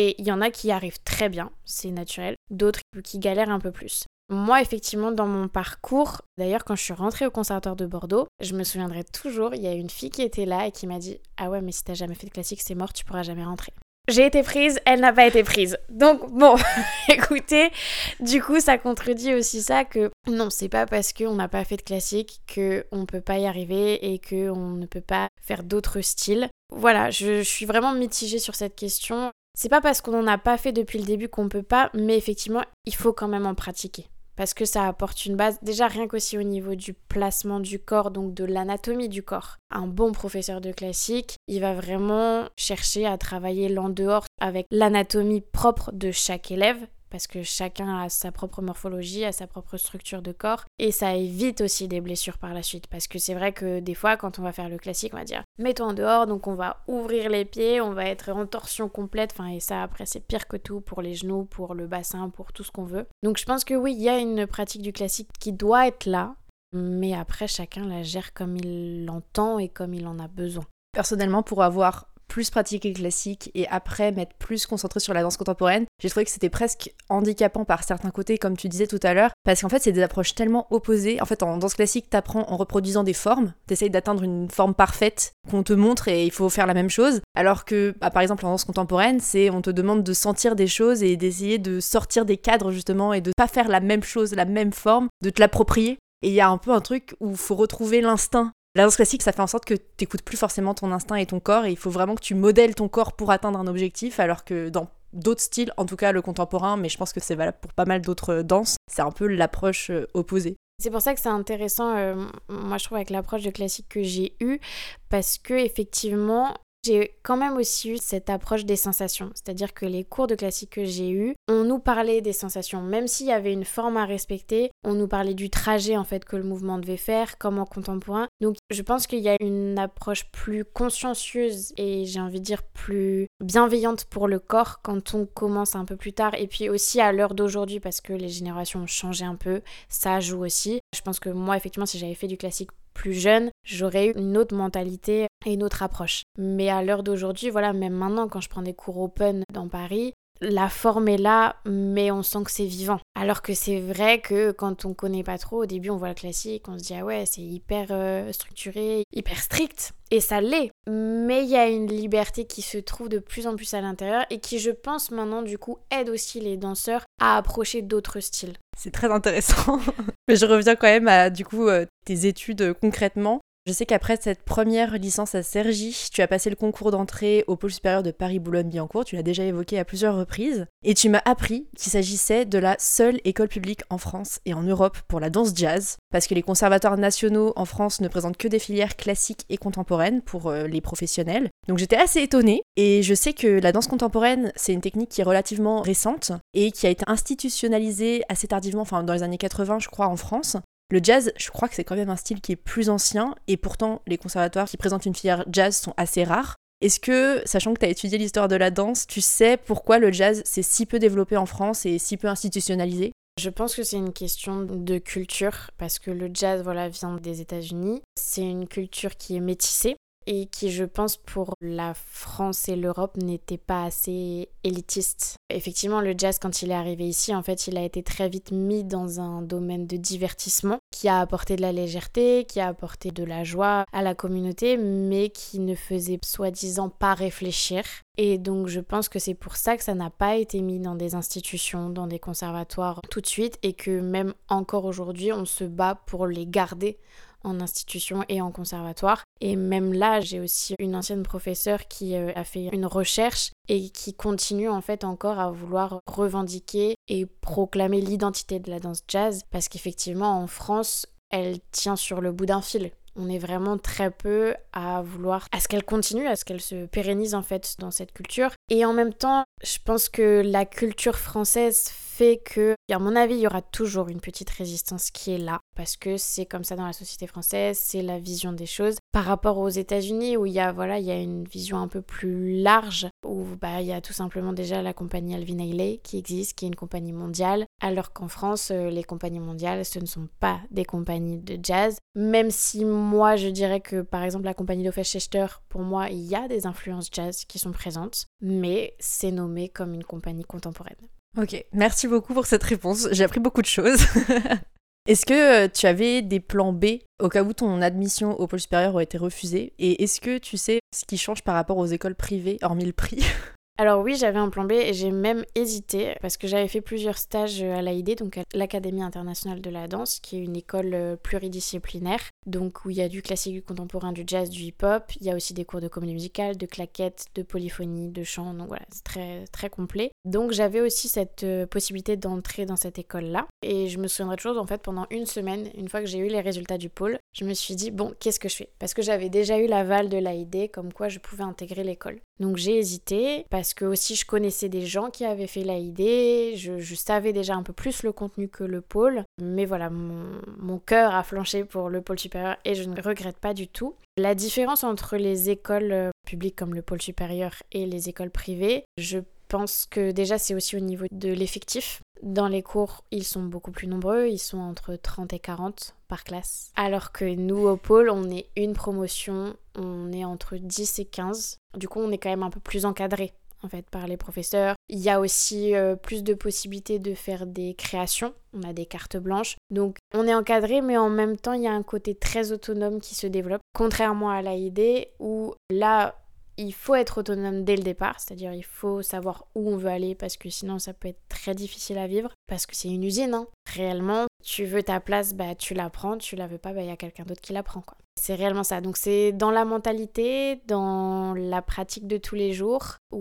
Et il y en a qui arrivent très bien, c'est naturel, d'autres qui galèrent un peu plus. Moi, effectivement, dans mon parcours, d'ailleurs, quand je suis rentrée au conservatoire de Bordeaux, je me souviendrai toujours, il y a une fille qui était là et qui m'a dit Ah ouais, mais si t'as jamais fait de classique, c'est mort, tu pourras jamais rentrer. J'ai été prise, elle n'a pas été prise. Donc bon, *laughs* écoutez, du coup, ça contredit aussi ça que non, c'est pas parce qu'on n'a pas fait de classique qu'on peut pas y arriver et qu'on ne peut pas faire d'autres styles. Voilà, je, je suis vraiment mitigée sur cette question. C'est pas parce qu'on n'en a pas fait depuis le début qu'on peut pas, mais effectivement, il faut quand même en pratiquer parce que ça apporte une base, déjà rien qu'aussi au niveau du placement du corps, donc de l'anatomie du corps. Un bon professeur de classique, il va vraiment chercher à travailler l'en dehors avec l'anatomie propre de chaque élève parce que chacun a sa propre morphologie, a sa propre structure de corps, et ça évite aussi des blessures par la suite, parce que c'est vrai que des fois, quand on va faire le classique, on va dire mets-toi en dehors, donc on va ouvrir les pieds, on va être en torsion complète, enfin, et ça après c'est pire que tout pour les genoux, pour le bassin, pour tout ce qu'on veut. Donc je pense que oui, il y a une pratique du classique qui doit être là, mais après chacun la gère comme il l'entend et comme il en a besoin. Personnellement, pour avoir plus pratiquer classique et après m'être plus concentré sur la danse contemporaine, j'ai trouvé que c'était presque handicapant par certains côtés, comme tu disais tout à l'heure, parce qu'en fait, c'est des approches tellement opposées. En fait, en danse classique, t'apprends en reproduisant des formes, t'essayes d'atteindre une forme parfaite qu'on te montre et il faut faire la même chose, alors que, bah, par exemple, en danse contemporaine, c'est on te demande de sentir des choses et d'essayer de sortir des cadres justement et de pas faire la même chose, la même forme, de te l'approprier. Et il y a un peu un truc où faut retrouver l'instinct la danse classique, ça fait en sorte que tu n'écoutes plus forcément ton instinct et ton corps, et il faut vraiment que tu modèles ton corps pour atteindre un objectif, alors que dans d'autres styles, en tout cas le contemporain, mais je pense que c'est valable pour pas mal d'autres danses, c'est un peu l'approche euh, opposée. C'est pour ça que c'est intéressant, euh, moi je trouve, avec l'approche de classique que j'ai eue, parce que effectivement, j'ai quand même aussi eu cette approche des sensations, c'est-à-dire que les cours de classique que j'ai eus, on nous parlait des sensations, même s'il y avait une forme à respecter, on nous parlait du trajet en fait que le mouvement devait faire, comme en contemporain. Donc je pense qu'il y a une approche plus consciencieuse et j'ai envie de dire plus bienveillante pour le corps quand on commence un peu plus tard et puis aussi à l'heure d'aujourd'hui parce que les générations ont changé un peu, ça joue aussi. Je pense que moi effectivement si j'avais fait du classique plus jeune, j'aurais eu une autre mentalité et une autre approche. Mais à l'heure d'aujourd'hui, voilà, même maintenant, quand je prends des cours open dans Paris, la forme est là, mais on sent que c'est vivant. Alors que c'est vrai que quand on connaît pas trop, au début on voit le classique, on se dit ah ouais, c'est hyper euh, structuré, hyper strict. Et ça l'est. Mais il y a une liberté qui se trouve de plus en plus à l'intérieur et qui, je pense, maintenant, du coup, aide aussi les danseurs à approcher d'autres styles. C'est très intéressant. *laughs* Mais je reviens quand même à, du coup, euh, tes études euh, concrètement. Je sais qu'après cette première licence à Cergy, tu as passé le concours d'entrée au pôle supérieur de Paris-Boulogne-Billancourt, tu l'as déjà évoqué à plusieurs reprises, et tu m'as appris qu'il s'agissait de la seule école publique en France et en Europe pour la danse jazz, parce que les conservatoires nationaux en France ne présentent que des filières classiques et contemporaines pour euh, les professionnels. Donc j'étais assez étonnée, et je sais que la danse contemporaine, c'est une technique qui est relativement récente et qui a été institutionnalisée assez tardivement, enfin dans les années 80 je crois en France, le jazz, je crois que c'est quand même un style qui est plus ancien, et pourtant les conservatoires qui présentent une filière jazz sont assez rares. Est-ce que, sachant que tu as étudié l'histoire de la danse, tu sais pourquoi le jazz s'est si peu développé en France et si peu institutionnalisé? Je pense que c'est une question de culture parce que le jazz voilà vient des États-Unis. C'est une culture qui est métissée et qui, je pense, pour la France et l'Europe, n'était pas assez élitiste. Effectivement, le jazz, quand il est arrivé ici, en fait, il a été très vite mis dans un domaine de divertissement qui a apporté de la légèreté, qui a apporté de la joie à la communauté, mais qui ne faisait soi-disant pas réfléchir. Et donc je pense que c'est pour ça que ça n'a pas été mis dans des institutions, dans des conservatoires tout de suite et que même encore aujourd'hui on se bat pour les garder en institution et en conservatoire. Et même là, j'ai aussi une ancienne professeure qui euh, a fait une recherche et qui continue en fait encore à vouloir revendiquer et proclamer l'identité de la danse jazz parce qu'effectivement en France, elle tient sur le bout d'un fil. On est vraiment très peu à vouloir à ce qu'elle continue, à ce qu'elle se pérennise en fait dans cette culture. Et en même temps, je pense que la culture française fait que, à mon avis, il y aura toujours une petite résistance qui est là, parce que c'est comme ça dans la société française, c'est la vision des choses. Par rapport aux États-Unis, où il y a, voilà, il y a une vision un peu plus large, où bah, il y a tout simplement déjà la compagnie Alvin Ailey qui existe, qui est une compagnie mondiale, alors qu'en France, euh, les compagnies mondiales, ce ne sont pas des compagnies de jazz, même si moi, je dirais que, par exemple, la compagnie d'Hofechter, pour moi, il y a des influences jazz qui sont présentes, mais c'est nommé comme une compagnie contemporaine. Ok, merci beaucoup pour cette réponse. J'ai appris beaucoup de choses. *laughs* Est-ce que euh, tu avais des plans B au cas où ton admission au pôle supérieur aurait été refusée? Et est-ce que tu sais ce qui change par rapport aux écoles privées, hormis le prix? *laughs* Alors oui, j'avais un plan B et j'ai même hésité parce que j'avais fait plusieurs stages à l'AID, donc à l'Académie internationale de la danse, qui est une école euh, pluridisciplinaire, donc où il y a du classique, du contemporain, du jazz, du hip-hop. Il y a aussi des cours de comédie musicale, de claquettes, de polyphonie, de chant, donc voilà, c'est très très complet. Donc j'avais aussi cette euh, possibilité d'entrer dans cette école-là et je me souviendrai choses en fait pendant une semaine, une fois que j'ai eu les résultats du pôle, je me suis dit bon, qu'est-ce que je fais? Parce que j'avais déjà eu l'aval de l'AID comme quoi je pouvais intégrer l'école. Donc j'ai hésité parce parce que aussi je connaissais des gens qui avaient fait l'AID, je, je savais déjà un peu plus le contenu que le pôle, mais voilà, mon, mon cœur a flanché pour le pôle supérieur et je ne regrette pas du tout. La différence entre les écoles euh, publiques comme le pôle supérieur et les écoles privées, je pense que déjà c'est aussi au niveau de l'effectif. Dans les cours, ils sont beaucoup plus nombreux, ils sont entre 30 et 40 par classe. Alors que nous, au pôle, on est une promotion, on est entre 10 et 15. Du coup, on est quand même un peu plus encadré en fait par les professeurs. Il y a aussi euh, plus de possibilités de faire des créations. On a des cartes blanches. Donc on est encadré mais en même temps il y a un côté très autonome qui se développe. Contrairement à l'AID où là il faut être autonome dès le départ, c'est-à-dire il faut savoir où on veut aller parce que sinon ça peut être très difficile à vivre parce que c'est une usine. Hein. Réellement, tu veux ta place, bah tu la prends, tu la veux pas, bah il y a quelqu'un d'autre qui la prend quoi. C'est réellement ça. Donc c'est dans la mentalité, dans la pratique de tous les jours, où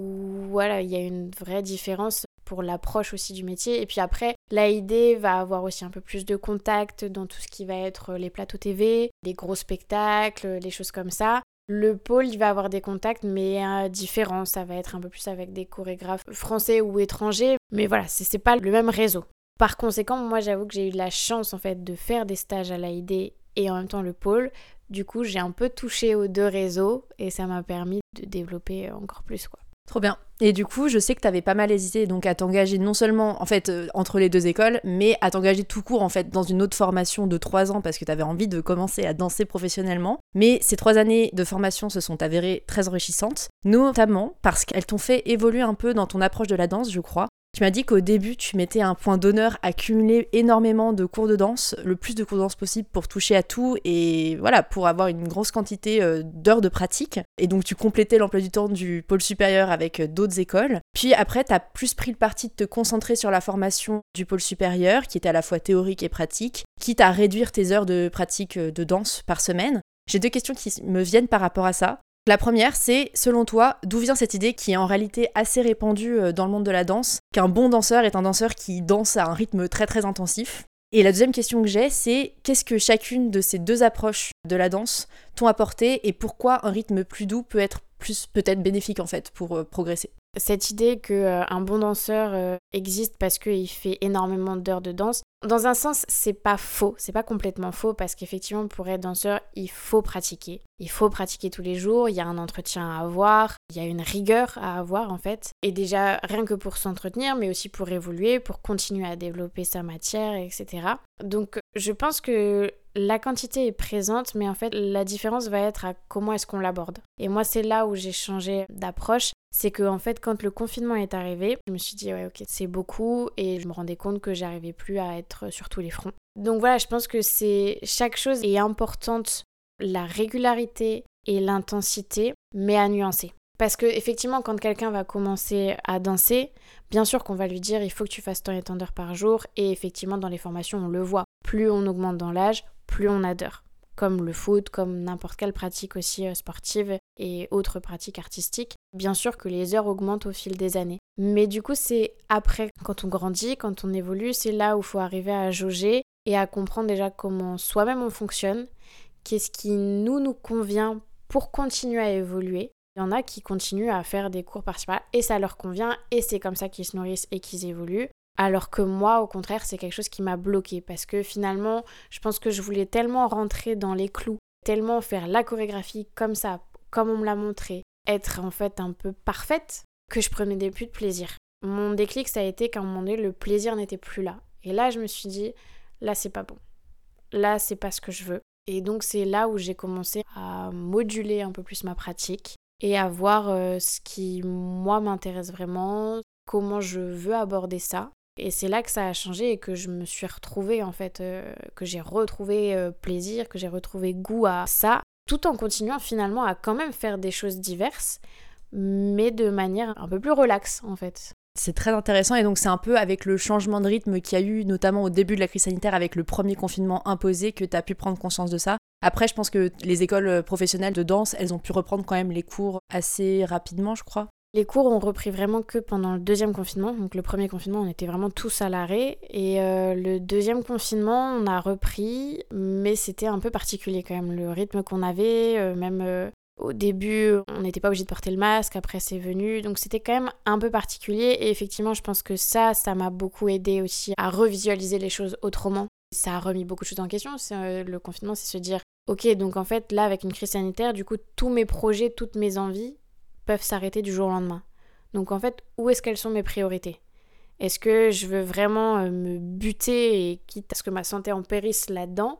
voilà, il y a une vraie différence pour l'approche aussi du métier. Et puis après, l'AID va avoir aussi un peu plus de contact dans tout ce qui va être les plateaux TV, des gros spectacles, les choses comme ça. Le pôle, il va avoir des contacts, mais euh, différents. Ça va être un peu plus avec des chorégraphes français ou étrangers. Mais voilà, c'est pas le même réseau. Par conséquent, moi, j'avoue que j'ai eu la chance, en fait, de faire des stages à l'AID et en même temps le pôle. Du coup, j'ai un peu touché aux deux réseaux et ça m'a permis de développer encore plus quoi. Trop bien. Et du coup, je sais que tu avais pas mal hésité donc à t'engager non seulement en fait euh, entre les deux écoles, mais à t'engager tout court en fait dans une autre formation de trois ans parce que tu avais envie de commencer à danser professionnellement. Mais ces trois années de formation se sont avérées très enrichissantes, notamment parce qu'elles t'ont fait évoluer un peu dans ton approche de la danse, je crois. Tu m'as dit qu'au début, tu mettais un point d'honneur à cumuler énormément de cours de danse, le plus de cours de danse possible pour toucher à tout et voilà, pour avoir une grosse quantité euh, d'heures de pratique. Et donc, tu complétais l'emploi du temps du pôle supérieur avec euh, d'autres écoles. Puis après, tu as plus pris le parti de te concentrer sur la formation du pôle supérieur, qui était à la fois théorique et pratique, quitte à réduire tes heures de pratique euh, de danse par semaine. J'ai deux questions qui me viennent par rapport à ça. La première, c'est, selon toi, d'où vient cette idée qui est en réalité assez répandue euh, dans le monde de la danse, qu'un bon danseur est un danseur qui danse à un rythme très très intensif? Et la deuxième question que j'ai, c'est qu'est-ce que chacune de ces deux approches de la danse t'ont apporté et pourquoi un rythme plus doux peut être plus peut-être bénéfique en fait pour euh, progresser? Cette idée que euh, un bon danseur existe parce qu'il fait énormément d'heures de danse, dans un sens, c'est pas faux, c'est pas complètement faux parce qu'effectivement, pour être danseur, il faut pratiquer. Il faut pratiquer tous les jours, il y a un entretien à avoir, il y a une rigueur à avoir en fait. Et déjà, rien que pour s'entretenir, mais aussi pour évoluer, pour continuer à développer sa matière, etc. Donc, je pense que la quantité est présente, mais en fait, la différence va être à comment est-ce qu'on l'aborde. Et moi, c'est là où j'ai changé d'approche c'est que en fait quand le confinement est arrivé, je me suis dit ouais ok c'est beaucoup et je me rendais compte que j'arrivais plus à être sur tous les fronts. Donc voilà, je pense que c'est chaque chose est importante, la régularité et l'intensité, mais à nuancer. Parce que effectivement, quand quelqu'un va commencer à danser, bien sûr qu'on va lui dire il faut que tu fasses tant et tant d'heures par jour. Et effectivement, dans les formations, on le voit. Plus on augmente dans l'âge, plus on a d'heures. Comme le foot, comme n'importe quelle pratique aussi euh, sportive et autres pratiques artistiques. Bien sûr que les heures augmentent au fil des années. Mais du coup, c'est après, quand on grandit, quand on évolue, c'est là où il faut arriver à jauger et à comprendre déjà comment soi-même on fonctionne, qu'est-ce qui nous nous convient pour continuer à évoluer il y en a qui continuent à faire des cours par par et ça leur convient et c'est comme ça qu'ils se nourrissent et qu'ils évoluent. Alors que moi, au contraire, c'est quelque chose qui m'a bloqué parce que finalement, je pense que je voulais tellement rentrer dans les clous, tellement faire la chorégraphie comme ça, comme on me l'a montré, être en fait un peu parfaite, que je prenais des plus de plaisir. Mon déclic, ça a été qu'à un moment donné, le plaisir n'était plus là. Et là, je me suis dit, là, c'est pas bon. Là, c'est pas ce que je veux. Et donc, c'est là où j'ai commencé à moduler un peu plus ma pratique et à voir ce qui, moi, m'intéresse vraiment, comment je veux aborder ça. Et c'est là que ça a changé et que je me suis retrouvée, en fait, que j'ai retrouvé plaisir, que j'ai retrouvé goût à ça, tout en continuant finalement à quand même faire des choses diverses, mais de manière un peu plus relaxe, en fait. C'est très intéressant et donc c'est un peu avec le changement de rythme qu'il y a eu notamment au début de la crise sanitaire avec le premier confinement imposé que tu as pu prendre conscience de ça. Après je pense que les écoles professionnelles de danse, elles ont pu reprendre quand même les cours assez rapidement je crois. Les cours ont repris vraiment que pendant le deuxième confinement. Donc le premier confinement, on était vraiment tous à l'arrêt. Et euh, le deuxième confinement, on a repris, mais c'était un peu particulier quand même. Le rythme qu'on avait, euh, même euh, au début, on n'était pas obligé de porter le masque, après c'est venu, donc c'était quand même un peu particulier et effectivement je pense que ça, ça m'a beaucoup aidé aussi à revisualiser les choses autrement. Ça a remis beaucoup de choses en question, euh, le confinement c'est se dire, ok donc en fait là avec une crise sanitaire, du coup tous mes projets, toutes mes envies peuvent s'arrêter du jour au lendemain. Donc en fait où est-ce qu'elles sont mes priorités? Est-ce que je veux vraiment euh, me buter et quitte à ce que ma santé en périsse là-dedans?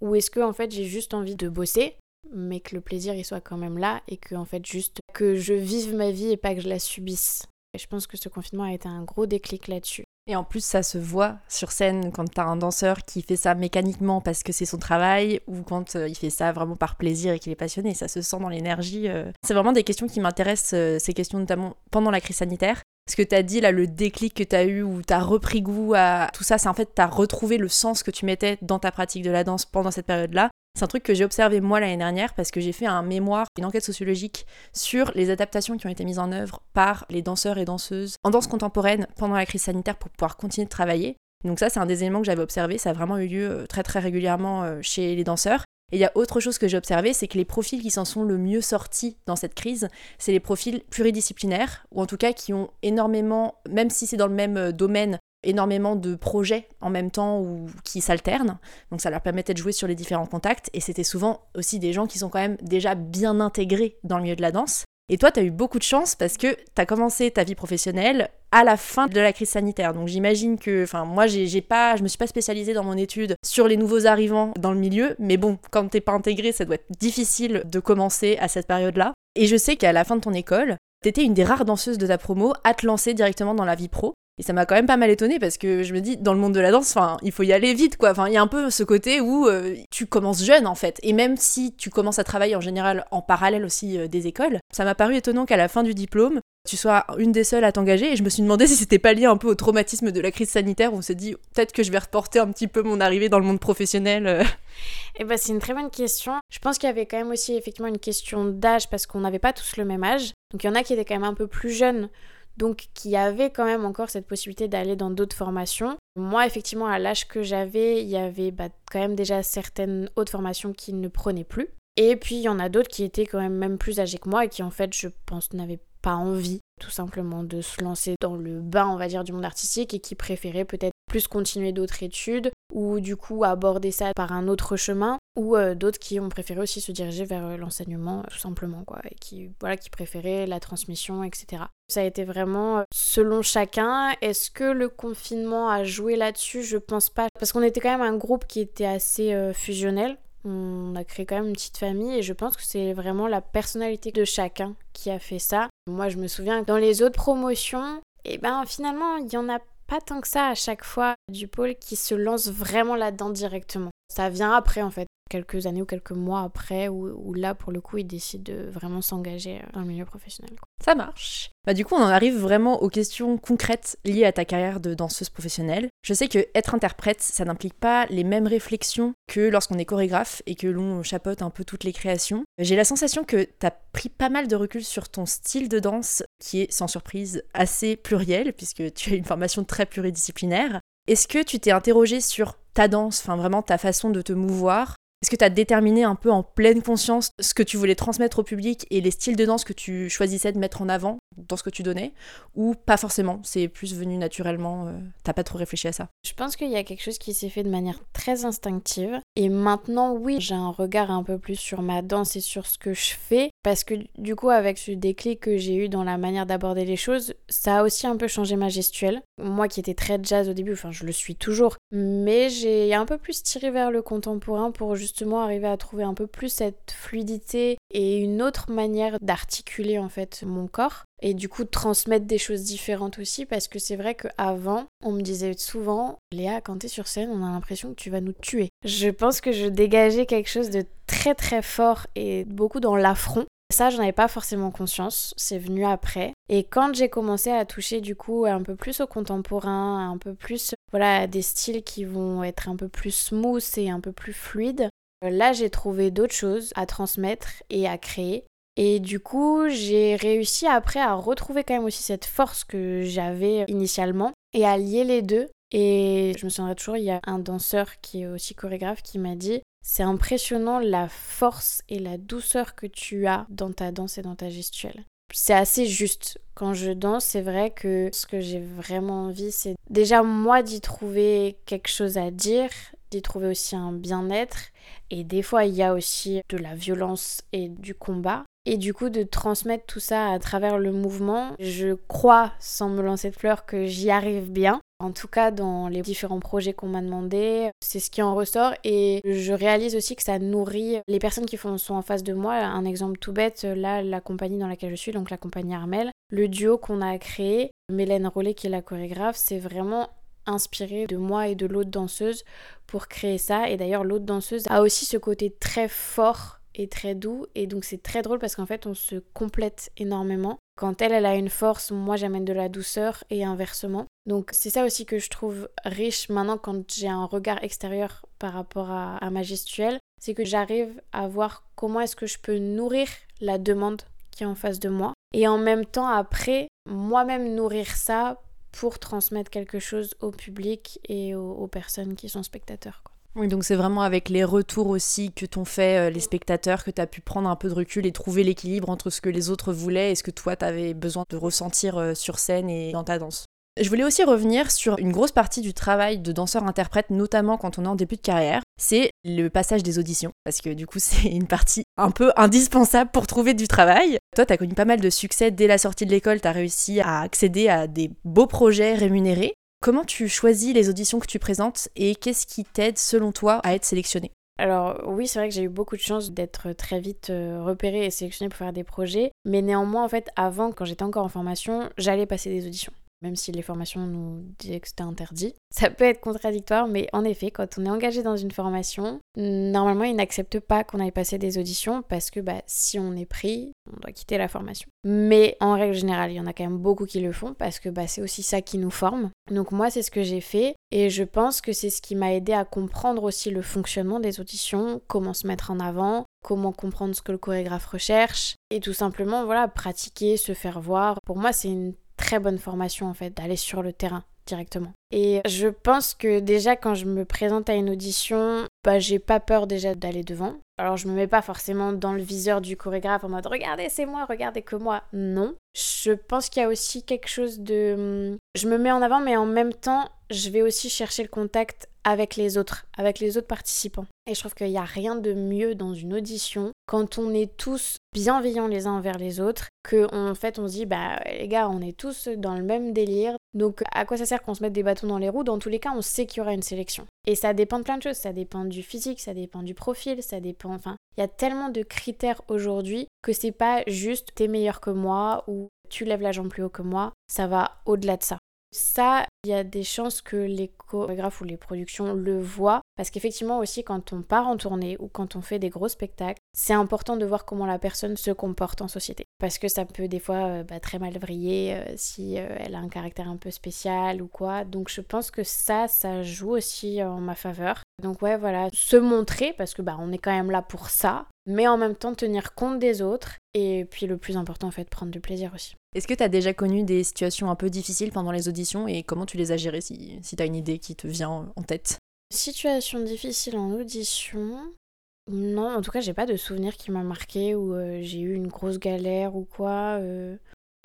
Ou est-ce que en fait j'ai juste envie de bosser? Mais que le plaisir il soit quand même là et que en fait juste que je vive ma vie et pas que je la subisse. Et je pense que ce confinement a été un gros déclic là-dessus. Et en plus, ça se voit sur scène quand t'as un danseur qui fait ça mécaniquement parce que c'est son travail ou quand euh, il fait ça vraiment par plaisir et qu'il est passionné. Ça se sent dans l'énergie. Euh. C'est vraiment des questions qui m'intéressent, euh, ces questions notamment pendant la crise sanitaire. Ce que t'as dit là, le déclic que t'as eu où t'as repris goût à tout ça, c'est en fait t'as retrouvé le sens que tu mettais dans ta pratique de la danse pendant cette période-là. C'est un truc que j'ai observé moi l'année dernière parce que j'ai fait un mémoire, une enquête sociologique sur les adaptations qui ont été mises en œuvre par les danseurs et danseuses en danse contemporaine pendant la crise sanitaire pour pouvoir continuer de travailler. Donc ça, c'est un des éléments que j'avais observé, ça a vraiment eu lieu euh, très très régulièrement euh, chez les danseurs. Et il y a autre chose que j'ai observé, c'est que les profils qui s'en sont le mieux sortis dans cette crise, c'est les profils pluridisciplinaires, ou en tout cas qui ont énormément, même si c'est dans le même euh, domaine, énormément de projets en même temps ou qui s'alternent. Donc ça leur permettait de jouer sur les différents contacts. Et c'était souvent aussi des gens qui sont quand même déjà bien intégrés dans le milieu de la danse. Et toi, tu as eu beaucoup de chance parce que tu as commencé ta vie professionnelle à la fin de la crise sanitaire. Donc j'imagine que, enfin, moi, j'ai pas, je me suis pas spécialisée dans mon étude sur les nouveaux arrivants dans le milieu, mais bon, quand t'es pas intégré, ça doit être difficile de commencer à cette période-là. Et je sais qu'à la fin de ton école, t'étais une des rares danseuses de ta promo à te lancer directement dans la vie pro. Et ça m'a quand même pas mal étonné parce que je me dis, dans le monde de la danse, il faut y aller vite, quoi. Il y a un peu ce côté où euh, tu commences jeune, en fait. Et même si tu commences à travailler en général en parallèle aussi euh, des écoles, ça m'a paru étonnant qu'à la fin du diplôme, tu sois une des seules à t'engager. Et je me suis demandé *laughs* si c'était pas lié un peu au traumatisme de la crise sanitaire où on s'est dit, peut-être que je vais reporter un petit peu mon arrivée dans le monde professionnel. Euh. Eh ben, c'est une très bonne question. Je pense qu'il y avait quand même aussi effectivement une question d'âge parce qu'on n'avait pas tous le même âge. Donc il y en a qui étaient quand même un peu plus jeunes donc qui avait quand même encore cette possibilité d'aller dans d'autres formations. Moi, effectivement, à l'âge que j'avais, il y avait bah, quand même déjà certaines autres formations qui ne prenaient plus. Et puis, il y en a d'autres qui étaient quand même même plus âgés que moi et qui, en fait, je pense, n'avaient pas envie tout simplement de se lancer dans le bain, on va dire, du monde artistique et qui préféraient peut-être plus continuer d'autres études ou du coup aborder ça par un autre chemin ou euh, d'autres qui ont préféré aussi se diriger vers euh, l'enseignement tout simplement quoi et qui voilà qui préféraient la transmission etc ça a été vraiment euh, selon chacun. Est-ce que le confinement a joué là-dessus? Je pense pas parce qu'on était quand même un groupe qui était assez fusionnel on a créé quand même une petite famille et je pense que c'est vraiment la personnalité de chacun qui a fait ça. Moi, je me souviens que dans les autres promotions, et eh ben finalement, il y en a pas tant que ça à chaque fois du pôle qui se lance vraiment là-dedans directement. Ça vient après en fait. Quelques années ou quelques mois après, où, là, pour le coup, il décide de vraiment s'engager dans le milieu professionnel. Ça marche. Bah du coup, on en arrive vraiment aux questions concrètes liées à ta carrière de danseuse professionnelle. Je sais que être interprète, ça n'implique pas les mêmes réflexions que lorsqu'on est chorégraphe et que l'on chapeaute un peu toutes les créations. J'ai la sensation que tu as pris pas mal de recul sur ton style de danse, qui est sans surprise assez pluriel, puisque tu as une formation très pluridisciplinaire. Est-ce que tu t'es interrogé sur ta danse, enfin vraiment ta façon de te mouvoir est-ce que tu as déterminé un peu en pleine conscience ce que tu voulais transmettre au public et les styles de danse que tu choisissais de mettre en avant? Dans ce que tu donnais Ou pas forcément C'est plus venu naturellement euh, T'as pas trop réfléchi à ça Je pense qu'il y a quelque chose qui s'est fait de manière très instinctive. Et maintenant, oui, j'ai un regard un peu plus sur ma danse et sur ce que je fais. Parce que du coup, avec ce déclic que j'ai eu dans la manière d'aborder les choses, ça a aussi un peu changé ma gestuelle. Moi qui étais très jazz au début, enfin je le suis toujours, mais j'ai un peu plus tiré vers le contemporain pour justement arriver à trouver un peu plus cette fluidité et une autre manière d'articuler en fait mon corps et du coup transmettre des choses différentes aussi parce que c'est vrai qu'avant on me disait souvent Léa quand t'es sur scène on a l'impression que tu vas nous tuer. Je pense que je dégageais quelque chose de très très fort et beaucoup dans l'affront ça, j'en avais pas forcément conscience, c'est venu après. Et quand j'ai commencé à toucher du coup un peu plus au contemporain, un peu plus voilà, des styles qui vont être un peu plus smooth et un peu plus fluides, là j'ai trouvé d'autres choses à transmettre et à créer. Et du coup, j'ai réussi après à retrouver quand même aussi cette force que j'avais initialement et à lier les deux. Et je me souviendrai toujours, il y a un danseur qui est aussi chorégraphe qui m'a dit c'est impressionnant la force et la douceur que tu as dans ta danse et dans ta gestuelle. C'est assez juste. Quand je danse, c'est vrai que ce que j'ai vraiment envie, c'est déjà moi d'y trouver quelque chose à dire, d'y trouver aussi un bien-être. Et des fois, il y a aussi de la violence et du combat. Et du coup, de transmettre tout ça à travers le mouvement, je crois, sans me lancer de fleurs, que j'y arrive bien. En tout cas, dans les différents projets qu'on m'a demandé, c'est ce qui en ressort et je réalise aussi que ça nourrit les personnes qui sont en face de moi. Un exemple tout bête, là, la compagnie dans laquelle je suis, donc la compagnie Armel, le duo qu'on a créé, Mélène Rollet qui est la chorégraphe, c'est vraiment inspiré de moi et de l'autre danseuse pour créer ça. Et d'ailleurs, l'autre danseuse a aussi ce côté très fort très doux et donc c'est très drôle parce qu'en fait on se complète énormément. Quand elle, elle a une force, moi j'amène de la douceur et inversement. Donc c'est ça aussi que je trouve riche maintenant quand j'ai un regard extérieur par rapport à, ma gestuelle, c'est que j'arrive à voir comment est-ce que je peux nourrir la demande qui est en face de moi et en même temps après moi-même nourrir ça pour transmettre quelque chose au public et aux, personnes qui sont spectateurs. Oui, donc c'est vraiment avec les retours aussi que t'ont fait euh, les spectateurs que tu as pu prendre un peu de recul et trouver l'équilibre entre ce que les autres voulaient et ce que toi t'avais besoin de ressentir euh, sur scène et dans ta danse. Je voulais aussi revenir sur une grosse partie du travail de danseur-interprète, notamment quand on est en début de carrière, c'est le passage des auditions, parce que du coup *laughs* c'est une partie un peu indispensable pour trouver du travail. Toi, tu as connu pas mal de succès dès la sortie de l'école, tu as réussi à accéder à des beaux projets rémunérés. Comment tu choisis les auditions que tu présentes et qu'est-ce qui t'aide selon toi à être sélectionné? Alors oui, c'est vrai que j'ai eu beaucoup de chance d'être très vite euh, repérée et sélectionnée pour faire des projets, mais néanmoins en fait avant, quand j'étais encore en formation, j'allais passer des auditions même si les formations nous disaient que c'était interdit. Ça peut être contradictoire, mais en effet, quand on est engagé dans une formation, normalement, ils n'acceptent pas qu'on aille passer des auditions parce que bah, si on est pris, on doit quitter la formation. Mais en règle générale, il y en a quand même beaucoup qui le font parce que bah, c'est aussi ça qui nous forme. Donc moi, c'est ce que j'ai fait et je pense que c'est ce qui m'a aidé à comprendre aussi le fonctionnement des auditions, comment se mettre en avant, comment comprendre ce que le chorégraphe recherche et tout simplement voilà pratiquer, se faire voir. Pour moi, c'est une très bonne formation en fait, d'aller sur le terrain directement. Et je pense que déjà quand je me présente à une audition, bah j'ai pas peur déjà d'aller devant. Alors je me mets pas forcément dans le viseur du chorégraphe en mode regardez c'est moi, regardez que moi. Non. Je pense qu'il y a aussi quelque chose de... Je me mets en avant mais en même temps je vais aussi chercher le contact avec les autres, avec les autres participants. Et je trouve qu'il n'y a rien de mieux dans une audition quand on est tous bienveillants les uns envers les autres, que en fait on se dit bah les gars on est tous dans le même délire, donc à quoi ça sert qu'on se mette des bâtons dans les roues? Dans tous les cas on sait qu'il y aura une sélection. Et ça dépend de plein de choses, ça dépend du physique, ça dépend du profil, ça dépend, enfin il y a tellement de critères aujourd'hui que c'est pas juste t'es meilleur que moi ou tu lèves la jambe plus haut que moi, ça va au-delà de ça. Ça, il y a des chances que les chorégraphes ou les productions le voient. Parce qu'effectivement aussi, quand on part en tournée ou quand on fait des gros spectacles, c'est important de voir comment la personne se comporte en société. Parce que ça peut des fois euh, bah, très mal vriller euh, si euh, elle a un caractère un peu spécial ou quoi. Donc je pense que ça, ça joue aussi en ma faveur. Donc ouais, voilà, se montrer parce que bah on est quand même là pour ça, mais en même temps tenir compte des autres et puis le plus important en fait, prendre du plaisir aussi. Est-ce que tu as déjà connu des situations un peu difficiles pendant les auditions et comment tu les as gérées si, si tu as une idée qui te vient en tête? Situation difficile en audition? Non, en tout cas, j'ai pas de souvenir qui m'a marqué où euh, j'ai eu une grosse galère ou quoi. Euh.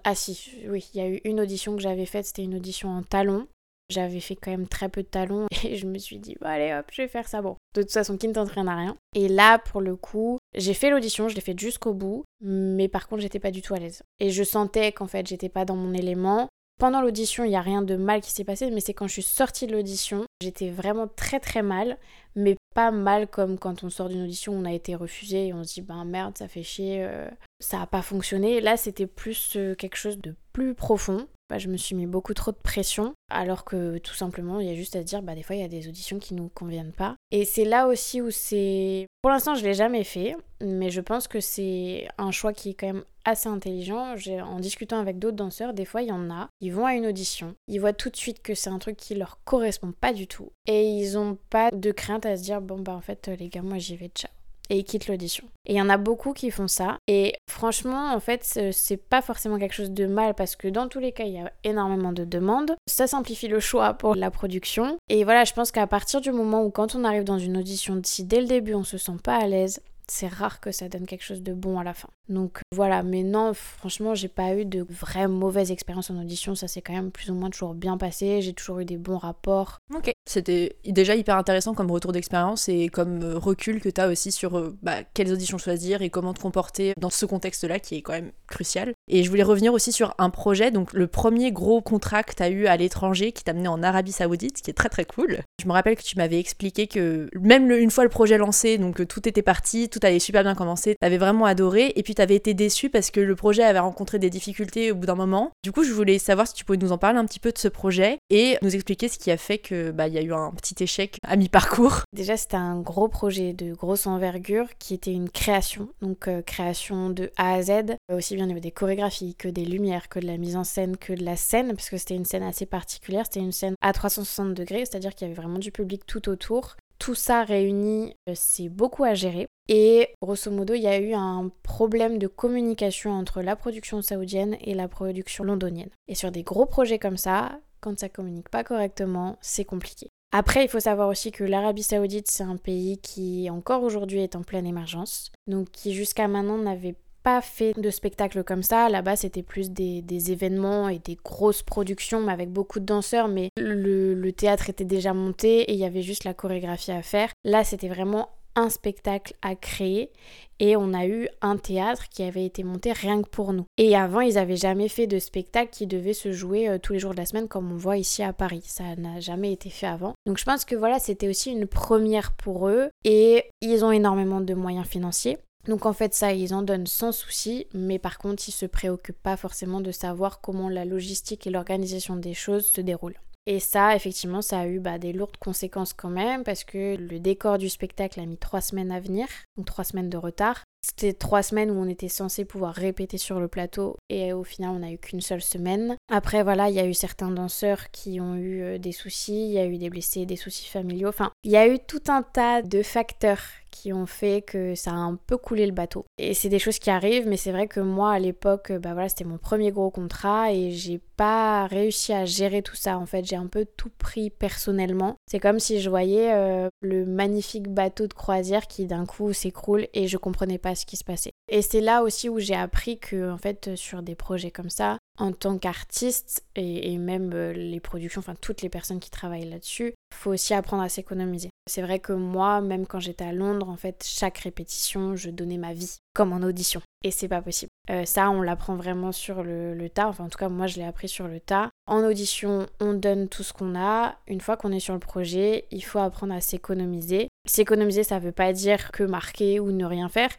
Ah si, oui, il y a eu une audition que j'avais faite, c'était une audition en talon. J'avais fait quand même très peu de talons *laughs* et je me suis dit, allez hop, je vais faire ça. Bon, de toute façon, qui ne t'entraîne à rien. Et là, pour le coup, j'ai fait l'audition, je l'ai faite jusqu'au bout, mais par contre, j'étais pas du tout à l'aise. Et je sentais qu'en fait, j'étais pas dans mon élément. Pendant l'audition, il n'y a rien de mal qui s'est passé, mais c'est quand je suis sortie de l'audition, j'étais vraiment très très mal, mais pas mal comme quand on sort d'une audition, on a été refusé et on se dit, ben merde, ça fait chier, euh, ça a pas fonctionné. Là, c'était plus euh, quelque chose de plus profond. Bah, je me suis mis beaucoup trop de pression, alors que tout simplement, il y a juste à se dire, bah, des fois, il y a des auditions qui nous conviennent pas. Et c'est là aussi où c'est. Pour l'instant, je l'ai jamais fait, mais je pense que c'est un choix qui est quand même assez intelligent. En discutant avec d'autres danseurs, des fois, il y en a, ils vont à une audition, ils voient tout de suite que c'est un truc qui leur correspond pas du tout, et ils ont pas de crainte à se dire, bon, bah, en fait, les gars, moi, j'y vais, ciao et ils quittent l'audition. Et il y en a beaucoup qui font ça. Et franchement, en fait, c'est pas forcément quelque chose de mal parce que dans tous les cas, il y a énormément de demandes. Ça simplifie le choix pour la production. Et voilà, je pense qu'à partir du moment où quand on arrive dans une audition, si dès le début on se sent pas à l'aise, c'est rare que ça donne quelque chose de bon à la fin. Donc voilà, mais non, franchement, j'ai pas eu de vraies mauvaises expériences en audition, ça s'est quand même plus ou moins toujours bien passé, j'ai toujours eu des bons rapports. Ok, c'était déjà hyper intéressant comme retour d'expérience et comme euh, recul que tu as aussi sur euh, bah, quelles auditions choisir et comment te comporter dans ce contexte-là qui est quand même crucial. Et je voulais revenir aussi sur un projet, donc le premier gros contrat que tu as eu à l'étranger qui t'a amené en Arabie Saoudite, qui est très très cool. Je me rappelle que tu m'avais expliqué que même une fois le projet lancé, donc euh, tout était parti, allait super bien commencer, t'avais vraiment adoré et puis t'avais été déçu parce que le projet avait rencontré des difficultés au bout d'un moment. Du coup, je voulais savoir si tu pouvais nous en parler un petit peu de ce projet et nous expliquer ce qui a fait que bah y a eu un petit échec à mi-parcours. *laughs* Déjà, c'était un gros projet de grosse envergure qui était une création, donc euh, création de A à Z, aussi bien au niveau des chorégraphies que des lumières, que de la mise en scène, que de la scène, parce que c'était une scène assez particulière, c'était une scène à 360 degrés, c'est-à-dire qu'il y avait vraiment du public tout autour. Tout ça réuni, euh, c'est beaucoup à gérer. Et grosso modo, il y a eu un problème de communication entre la production saoudienne et la production londonienne. Et sur des gros projets comme ça, quand ça communique pas correctement, c'est compliqué. Après, il faut savoir aussi que l'Arabie Saoudite, c'est un pays qui encore aujourd'hui est en pleine émergence, donc qui jusqu'à maintenant n'avait pas fait de spectacle comme ça. Là-bas, c'était plus des, événements et des grosses productions, avec beaucoup de danseurs, mais le, le théâtre était déjà monté et il y avait juste la chorégraphie à faire. Là, c'était vraiment un spectacle à créer et on a eu un théâtre qui avait été monté rien que pour nous. Et avant, ils n'avaient jamais fait de spectacle qui devait se jouer euh, tous les jours de la semaine comme on voit ici à Paris. Ça n'a jamais été fait avant. Donc je pense que voilà, c'était aussi une première pour eux et ils ont énormément de moyens financiers. Donc en fait ça, ils en donnent sans souci, mais par contre, ils se préoccupent pas forcément de savoir comment la logistique et l'organisation des choses se déroulent. Et ça, effectivement, ça a eu bah, des lourdes conséquences quand même, parce que le décor du spectacle a mis trois semaines à venir, donc trois semaines de retard. C'était trois semaines où on était censé pouvoir répéter sur le plateau et au final on n'a eu qu'une seule semaine. Après voilà, il y a eu certains danseurs qui ont eu euh, des soucis, il y a eu des blessés, des soucis familiaux. Enfin, il y a eu tout un tas de facteurs qui ont fait que ça a un peu coulé le bateau. Et c'est des choses qui arrivent, mais c'est vrai que moi à l'époque, bah voilà, c'était mon premier gros contrat et j'ai pas réussi à gérer tout ça. En fait, j'ai un peu tout pris personnellement. C'est comme si je voyais euh, le magnifique bateau de croisière qui d'un coup s'écroule et je comprenais pas ce qui se passait. Et c'est là aussi où j'ai appris que en fait sur des projets comme ça, en tant qu'artiste et, même euh, les productions, enfin toutes les personnes qui travaillent là-dessus, faut aussi apprendre à s'économiser. C'est vrai que moi, même quand j'étais à Londres, en fait, chaque répétition, je donnais ma vie, comme en audition. Et c'est pas possible. Euh, ça, on l'apprend vraiment sur le, le, tas. Enfin, en tout cas, moi, je l'ai appris sur le tas. En audition, on donne tout ce qu'on a. Une fois qu'on est sur le projet, il faut apprendre à s'économiser. S'économiser, ça veut pas dire que marquer ou ne rien faire,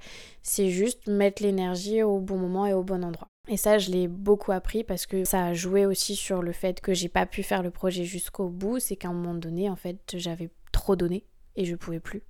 c'est juste mettre l'énergie au bon moment et au bon endroit. Et ça, je l'ai beaucoup appris parce que ça a joué aussi sur le fait que j'ai pas pu faire le projet jusqu'au bout. C'est qu'à un moment donné, en fait, j'avais trop donné et je pouvais plus.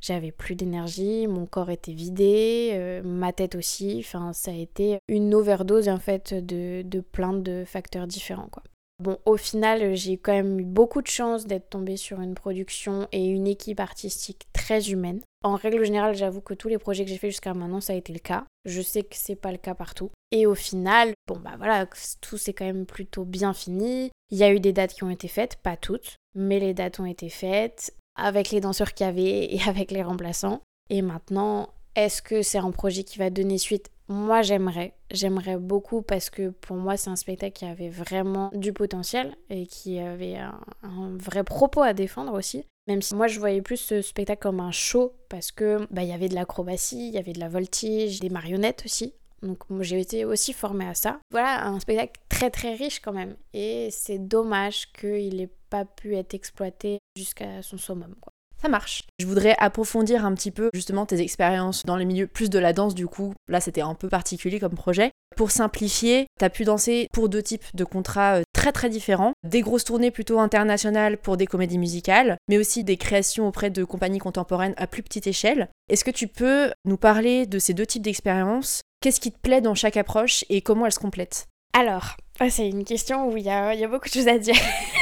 J'avais plus d'énergie, mon corps était vidé, euh, ma tête aussi. Enfin, ça a été une overdose en fait de, de plein de facteurs différents, quoi. Bon, au final, j'ai quand même eu beaucoup de chance d'être tombée sur une production et une équipe artistique très humaine. En règle générale, j'avoue que tous les projets que j'ai fait jusqu'à maintenant, ça a été le cas. Je sais que c'est pas le cas partout. Et au final, bon bah voilà, tout s'est quand même plutôt bien fini. Il y a eu des dates qui ont été faites, pas toutes, mais les dates ont été faites avec les danseurs qu'il y avait et *laughs* avec les remplaçants. Et maintenant, est-ce que c'est un projet qui va donner suite? Moi, j'aimerais. J'aimerais beaucoup parce que pour moi, c'est un spectacle qui avait vraiment du potentiel et qui avait un, vrai propos à défendre aussi. Même si moi, je voyais plus ce spectacle comme un show parce que bah, y avait de l'acrobatie, il y avait de la voltige, des marionnettes aussi. Donc j'ai été aussi formée à ça. Voilà, un spectacle très très riche quand même. Et c'est dommage qu'il n'ait pas pu être exploité jusqu'à son summum. Quoi. Ça marche. Je voudrais approfondir un petit peu justement tes expériences dans les milieux plus de la danse du coup. Là c'était un peu particulier comme projet. Pour simplifier, tu as pu danser pour deux types de contrats euh, très très différents. Des grosses tournées plutôt internationales pour des comédies musicales, mais aussi des créations auprès de compagnies contemporaines à plus petite échelle. Est-ce que tu peux nous parler de ces deux types d'expériences? Qu'est-ce qui te plaît dans chaque approche et comment elles se complètent? Alors, c'est une question où il y a beaucoup de choses à dire.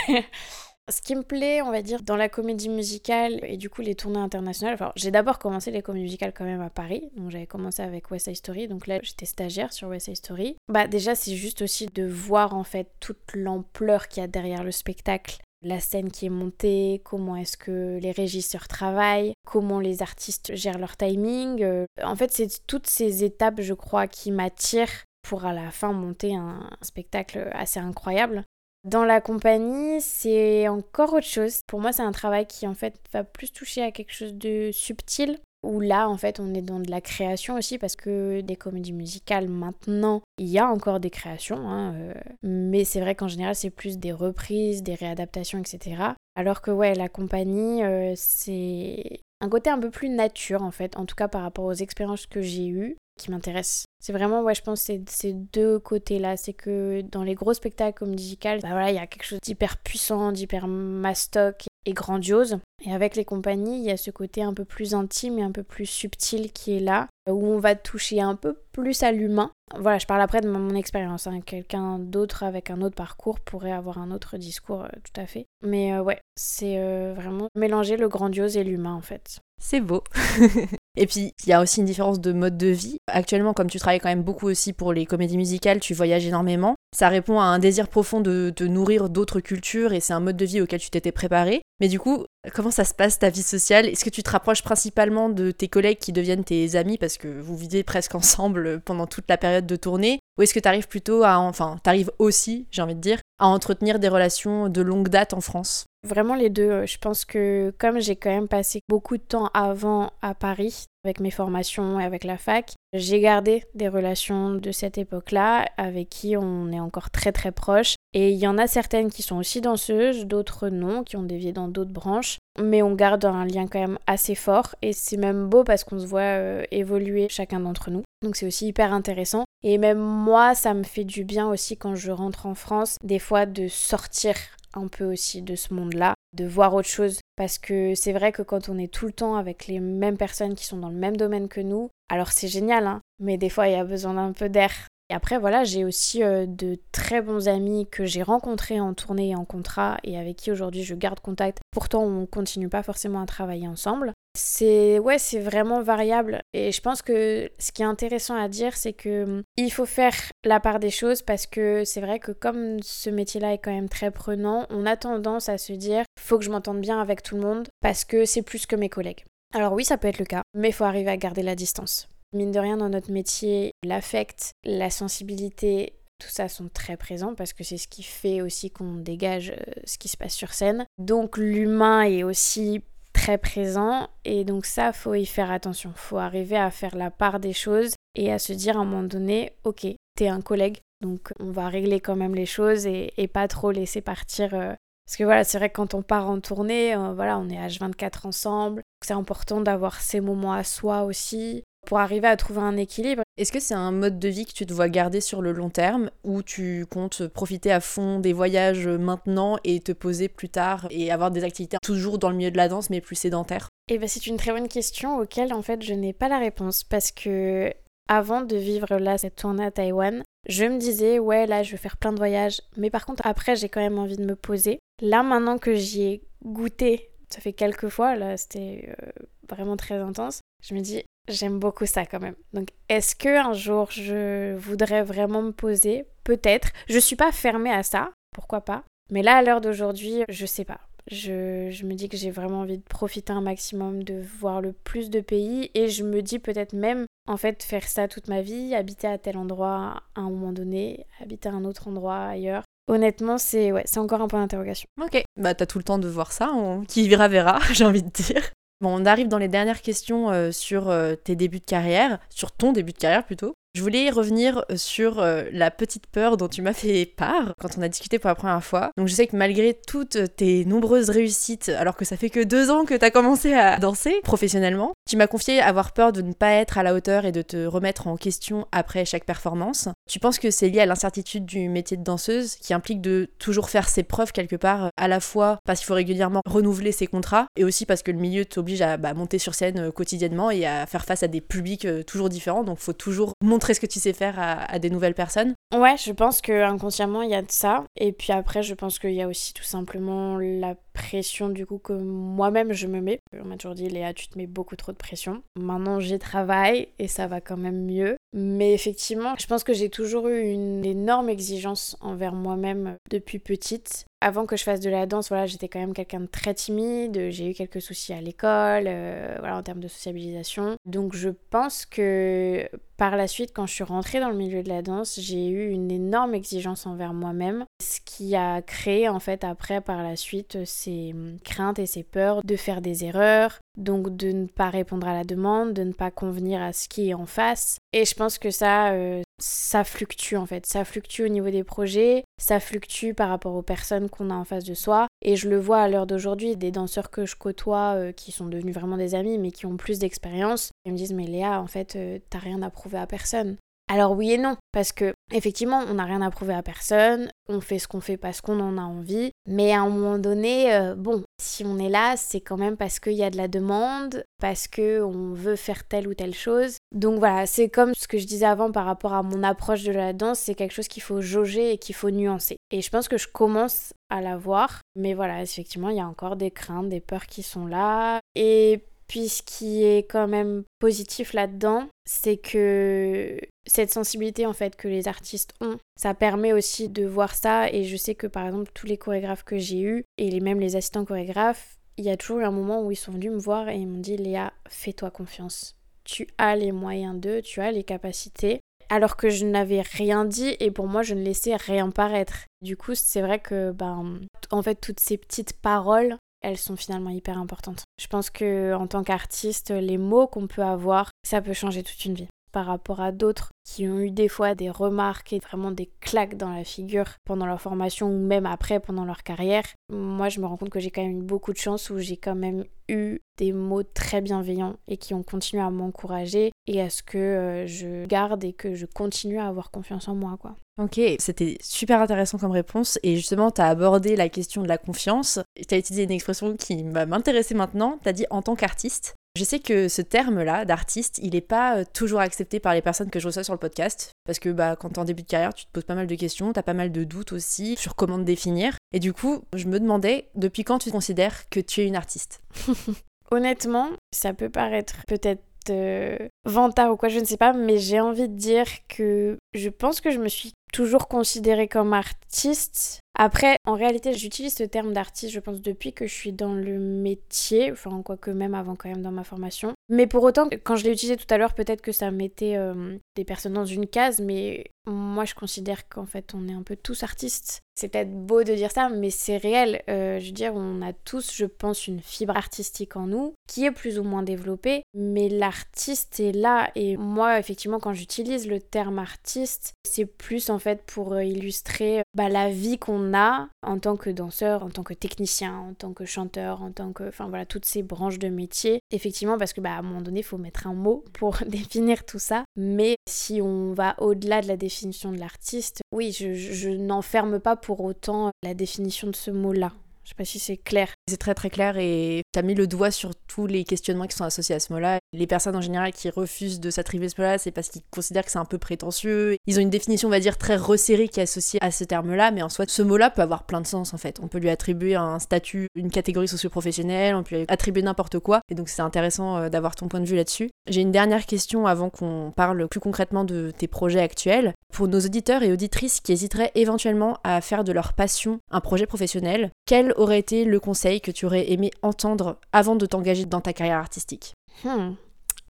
*laughs* Ce qui me plaît, on va dire, dans la comédie musicale et du coup les tournées internationales, j'ai d'abord commencé les comédies musicales quand même à Paris, donc j'avais commencé avec West Side Story, donc là j'étais stagiaire sur West Side Story. Bah déjà c'est juste aussi de voir en fait toute l'ampleur qu'il y a derrière le spectacle, la scène qui est montée, comment est-ce que les régisseurs travaillent, comment les artistes gèrent leur timing. Euh, en fait c'est toutes ces étapes je crois qui m'attirent pour à la fin monter un spectacle assez incroyable. Dans la compagnie, c'est encore autre chose. Pour moi, c'est un travail qui en fait va plus toucher à quelque chose de subtil. Où là, en fait, on est dans de la création aussi parce que des comédies musicales, maintenant, il y a encore des créations. Hein, euh, mais c'est vrai qu'en général, c'est plus des reprises, des réadaptations, etc. Alors que, ouais, la compagnie, euh, c'est un côté un peu plus nature, en fait. En tout cas, par rapport aux expériences que j'ai eues qui m'intéresse. C'est vraiment, ouais, je pense, ces deux côtés-là. C'est que dans les gros spectacles comme digital, bah voilà, il y a quelque chose d'hyper puissant, d'hyper mastoc et grandiose. Et avec les compagnies, il y a ce côté un peu plus intime et un peu plus subtil qui est là, où on va toucher un peu plus à l'humain. Voilà, je parle après de mon expérience. Hein. Quelqu'un d'autre avec un autre parcours pourrait avoir un autre discours, euh, tout à fait. Mais euh, ouais, c'est euh, vraiment mélanger le grandiose et l'humain en fait. C'est beau. *laughs* et puis, il y a aussi une différence de mode de vie. Actuellement, comme tu travailles quand même beaucoup aussi pour les comédies musicales, tu voyages énormément. Ça répond à un désir profond de te nourrir d'autres cultures et c'est un mode de vie auquel tu t'étais préparé. Mais du coup, comment ça se passe ta vie sociale? Est-ce que tu te rapproches principalement de tes collègues qui deviennent tes amis parce que vous vivez presque *laughs* ensemble pendant toute la période de tournée? Ou est-ce que tu arrives plutôt à, enfin, tu arrives aussi, j'ai envie de dire, à entretenir des relations de longue date en France? Vraiment les deux. Je pense que comme j'ai quand même passé beaucoup de temps avant à Paris, avec mes formations et avec la fac, j'ai gardé des relations de cette époque-là avec qui on est encore très très proches. Et il y en a certaines qui sont aussi danseuses, d'autres non, qui ont dévié dans d'autres branches. Mais on garde un lien quand même assez fort et c'est même beau parce qu'on se voit euh, évoluer chacun d'entre nous. Donc c'est aussi hyper intéressant. Et même moi, ça me fait du bien aussi quand je rentre en France, des fois de sortir un peu aussi de ce monde-là, de voir autre chose. Parce que c'est vrai que quand on est tout le temps avec les mêmes personnes qui sont dans le même domaine que nous, alors c'est génial, hein, mais des fois il y a besoin d'un peu d'air. Et après, voilà, j'ai aussi euh, de très bons amis que j'ai rencontrés en tournée et en contrat et avec qui aujourd'hui je garde contact. Pourtant, on continue pas forcément à travailler ensemble. C'est ouais, c'est vraiment variable et je pense que ce qui est intéressant à dire c'est que hum, il faut faire la part des choses parce que c'est vrai que comme ce métier-là est quand même très prenant, on a tendance à se dire faut que je m'entende bien avec tout le monde parce que c'est plus que mes collègues. Alors oui, ça peut être le cas, mais il faut arriver à garder la distance. Mine de rien dans notre métier, l'affect, la sensibilité, tout ça sont très présents parce que c'est ce qui fait aussi qu'on dégage euh, ce qui se passe sur scène. Donc l'humain est aussi très présent et donc ça faut y faire attention. Faut arriver à faire la part des choses et à se dire à un moment donné, ok, t'es un collègue, donc on va régler quand même les choses et, pas trop laisser partir euh, Parce que voilà, c'est vrai que quand on part en tournée, euh, voilà, on est H24 ensemble. C'est important d'avoir ces moments à soi aussi pour arriver à trouver un équilibre. Est-ce que c'est un mode de vie que tu te vois garder sur le long terme ou tu comptes profiter à fond des voyages maintenant et te poser plus tard et avoir des activités toujours dans le milieu de la danse mais plus sédentaires? Eh ben c'est une très bonne question auquel en fait je n'ai pas la réponse parce que avant de vivre là cette tournée à Taïwan, je me disais ouais là je vais faire plein de voyages mais par contre après j'ai quand même envie de me poser. Là maintenant que j'y ai goûté, ça fait quelques fois là c'était euh, vraiment très intense, je me dis j'aime beaucoup ça quand même. Donc est-ce que un jour je voudrais vraiment me poser? Peut-être. Je suis pas fermée à ça, pourquoi pas? Mais là à l'heure d'aujourd'hui, je sais pas. Je, me dis que j'ai vraiment envie de profiter un maximum, de voir le plus de pays et je me dis peut-être même en fait faire ça toute ma vie, habiter à tel endroit à un moment donné, habiter à un autre endroit ailleurs. Honnêtement, c'est ouais, c'est encore un point d'interrogation. Ok, bah t'as tout le temps de voir ça, qui verra verra, *laughs* j'ai envie de dire. Bon, on arrive dans les dernières questions euh, sur euh, tes débuts de carrière, sur ton début de carrière plutôt. Je voulais revenir euh, sur la petite peur dont tu m'as fait part quand on a discuté pour la première fois. Donc je sais que malgré toutes tes nombreuses réussites, alors que ça fait que deux ans que tu as commencé à danser professionnellement, tu m'as confié avoir peur de ne pas être à la hauteur et de te remettre en question après chaque performance. Tu penses que c'est lié à l'incertitude du métier de danseuse qui implique de toujours faire ses preuves quelque part, à la fois parce qu'il faut régulièrement renouveler ses contrats et aussi parce que le milieu t'oblige à bah, monter sur scène euh, quotidiennement et à faire face à des publics toujours différents. Donc faut toujours montrer ce que tu sais faire à, des nouvelles personnes Ouais, je pense que inconsciemment il y a de ça. Et puis après, je pense qu'il y a aussi tout simplement la pression du coup que moi-même je me mets. On m'a toujours dit Léa, tu te mets beaucoup trop de pression. Maintenant j'y travaille et ça va quand même mieux. Mais effectivement, je pense que j'ai toujours eu une énorme exigence envers moi-même depuis petite avant que je fasse de la danse, voilà, j'étais quand même quelqu'un de très timide, j'ai eu quelques soucis à l'école, euh, voilà, en termes de sociabilisation. Donc je pense que par la suite, quand je suis rentrée dans le milieu de la danse, j'ai eu une énorme exigence envers moi-même, ce qui a créé en fait après par la suite ces craintes et ces peurs de faire des erreurs, donc de ne pas répondre à la demande, de ne pas convenir à ce qui est en face. Et je pense que ça, euh, ça fluctue en fait. Ça fluctue au niveau des projets, ça fluctue par rapport aux personnes qu'on a en face de soi. Et je le vois à l'heure d'aujourd'hui, des danseurs que je côtoie euh, qui sont devenus vraiment des amis mais qui ont plus d'expérience, ils me disent mais Léa, en fait, euh, t'as rien à prouver à personne. Alors oui et non, parce que effectivement, on n'a rien à prouver à personne, on fait ce qu'on fait parce qu'on en a envie, mais à un moment donné, euh, bon, si on est là, c'est quand même parce qu'il y a de la demande, parce que on veut faire telle ou telle chose. Donc voilà, c'est comme ce que je disais avant par rapport à mon approche de la danse, c'est quelque chose qu'il faut jauger et qu'il faut nuancer. Et je pense que je commence à la voir, mais voilà, effectivement, il y a encore des craintes, des peurs qui sont là, et puis ce qui est quand même positif là-dedans, c'est que cette sensibilité en fait que les artistes ont, ça permet aussi de voir ça et je sais que par exemple tous les chorégraphes que j'ai eus et même les assistants chorégraphes, il y a toujours eu un moment où ils sont venus me voir et ils m'ont dit Léa, fais-toi confiance. Tu as les moyens d'eux, tu as les capacités. Alors que je n'avais rien dit et pour moi je ne laissais rien paraître. Du coup, c'est vrai que ben en fait toutes ces petites paroles elles sont finalement hyper importantes. Je pense que en tant qu'artiste, les mots qu'on peut avoir, ça peut changer toute une vie par rapport à d'autres qui ont eu des fois des remarques et vraiment des claques dans la figure pendant leur formation ou même après pendant leur carrière. Moi, je me rends compte que j'ai quand même eu beaucoup de chance où j'ai quand même eu des mots très bienveillants et qui ont continué à m'encourager et à ce que euh, je garde et que je continue à avoir confiance en moi quoi. Ok, c'était super intéressant comme réponse et justement tu as abordé la question de la confiance. Tu as utilisé une expression qui va m'intéresser maintenant, tu as dit en tant qu'artiste. Je sais que ce terme-là d'artiste, il n'est pas euh, toujours accepté par les personnes que je reçois sur le podcast, parce que bah, quand tu es en début de carrière, tu te poses pas mal de questions, tu as pas mal de doutes aussi sur comment te définir. Et du coup, je me demandais, depuis quand tu considères que tu es une artiste? *laughs* Honnêtement, ça peut paraître peut-être euh, vantard ou quoi, je ne sais pas, mais j'ai envie de dire que je pense que je me suis toujours considérée comme artiste après, en réalité, j'utilise ce terme d'artiste, je pense, depuis que je suis dans le métier, enfin, quoique même avant quand même dans ma formation. Mais pour autant, quand je l'ai utilisé tout à l'heure, peut-être que ça mettait euh, des personnes dans une case, mais moi, je considère qu'en fait, on est un peu tous artistes. C'est peut-être beau de dire ça, mais c'est réel. Euh, je veux dire, on a tous, je pense, une fibre artistique en nous, qui est plus ou moins développée, mais l'artiste est là. Et moi, effectivement, quand j'utilise le terme artiste, c'est plus en fait pour euh, illustrer bah, la vie qu'on a en tant que danseur, en tant que technicien, en tant que chanteur, en tant que... Enfin voilà, toutes ces branches de métier. Effectivement, parce que bah, à un moment donné, il faut mettre un mot *laughs* pour définir tout ça. Mais si on va au-delà de la définition de l'artiste, oui, je, je n'enferme pas pour autant la définition de ce mot-là. Je sais pas si c'est clair. C'est très très clair et tu as mis le doigt sur tous les questionnements qui sont associés à ce mot-là. Les personnes en général qui refusent de s'attribuer ce mot-là, c'est parce qu'ils considèrent que c'est un peu prétentieux. Ils ont une définition, on va dire, très resserrée qui est associée à ce terme-là, mais en soi, ce mot-là peut avoir plein de sens en fait. On peut lui attribuer un statut, une catégorie socio-professionnelle, on peut lui attribuer n'importe quoi. Et donc c'est intéressant euh, d'avoir ton point de vue là-dessus. J'ai une dernière question avant qu'on parle plus concrètement de tes projets actuels. Pour nos auditeurs et auditrices qui hésiteraient éventuellement à faire de leur passion un projet professionnel, quel aurait été le conseil que tu aurais aimé entendre avant de t'engager dans ta carrière artistique hmm.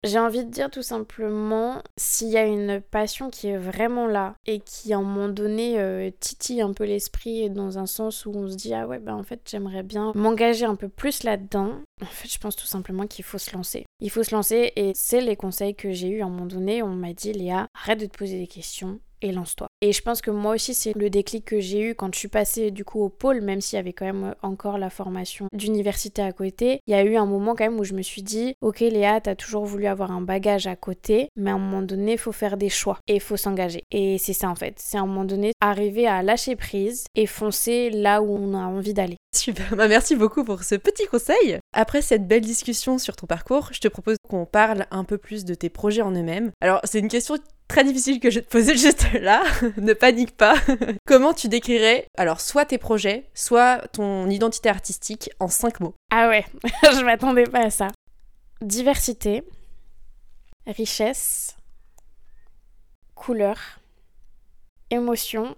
J'ai envie de dire tout simplement, s'il y a une passion qui est vraiment là et qui à un moment donné euh, titille un peu l'esprit dans un sens où on se dit ah ouais ben en fait j'aimerais bien m'engager un peu plus là-dedans, en fait je pense tout simplement qu'il faut se lancer. Il faut se lancer et c'est les conseils que j'ai eu à un moment donné, on m'a dit Léa arrête de te poser des questions, et lance-toi. Et je pense que moi aussi, c'est le déclic que j'ai eu quand je suis passée du coup au pôle, même s'il y avait quand même encore la formation d'université à côté. Il y a eu un moment quand même où je me suis dit, ok Léa, t'as toujours voulu avoir un bagage à côté, mais à un moment donné, il faut faire des choix et il faut s'engager. Et c'est ça en fait, c'est à un moment donné arriver à lâcher prise et foncer là où on a envie d'aller. Super, bah merci beaucoup pour ce petit conseil. Cette belle discussion sur ton parcours, je te propose qu'on parle un peu plus de tes projets en eux-mêmes. Alors c'est une question très difficile que je te poser *laughs* juste là, *laughs* ne panique pas. *laughs* Comment tu décrirais alors soit tes projets, soit ton identité artistique en cinq mots? Ah ouais, je m'attendais pas à ça. Diversité, richesse, couleur, émotion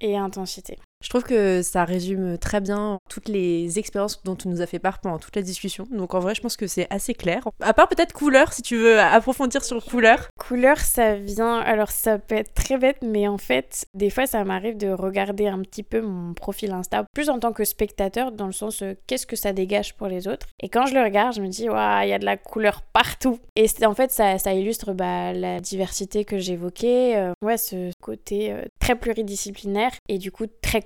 et intensité. Je trouve que ça résume très bien toutes les expériences dont tu nous as fait part pendant toute la discussion. Donc en vrai, je pense que c'est assez clair. À part peut-être couleur, si tu veux approfondir sur couleur. Couleur, ça vient. Alors ça peut être très bête, mais en fait, des fois, ça m'arrive de regarder un petit peu mon profil Insta, plus en tant que spectateur, dans le sens euh, qu'est-ce que ça dégage pour les autres. Et quand je le regarde, je me dis, waouh, il y a de la couleur partout. Et en fait, ça, illustre bah, la diversité que j'évoquais. Euh, ouais, ce côté euh, très pluridisciplinaire et du coup très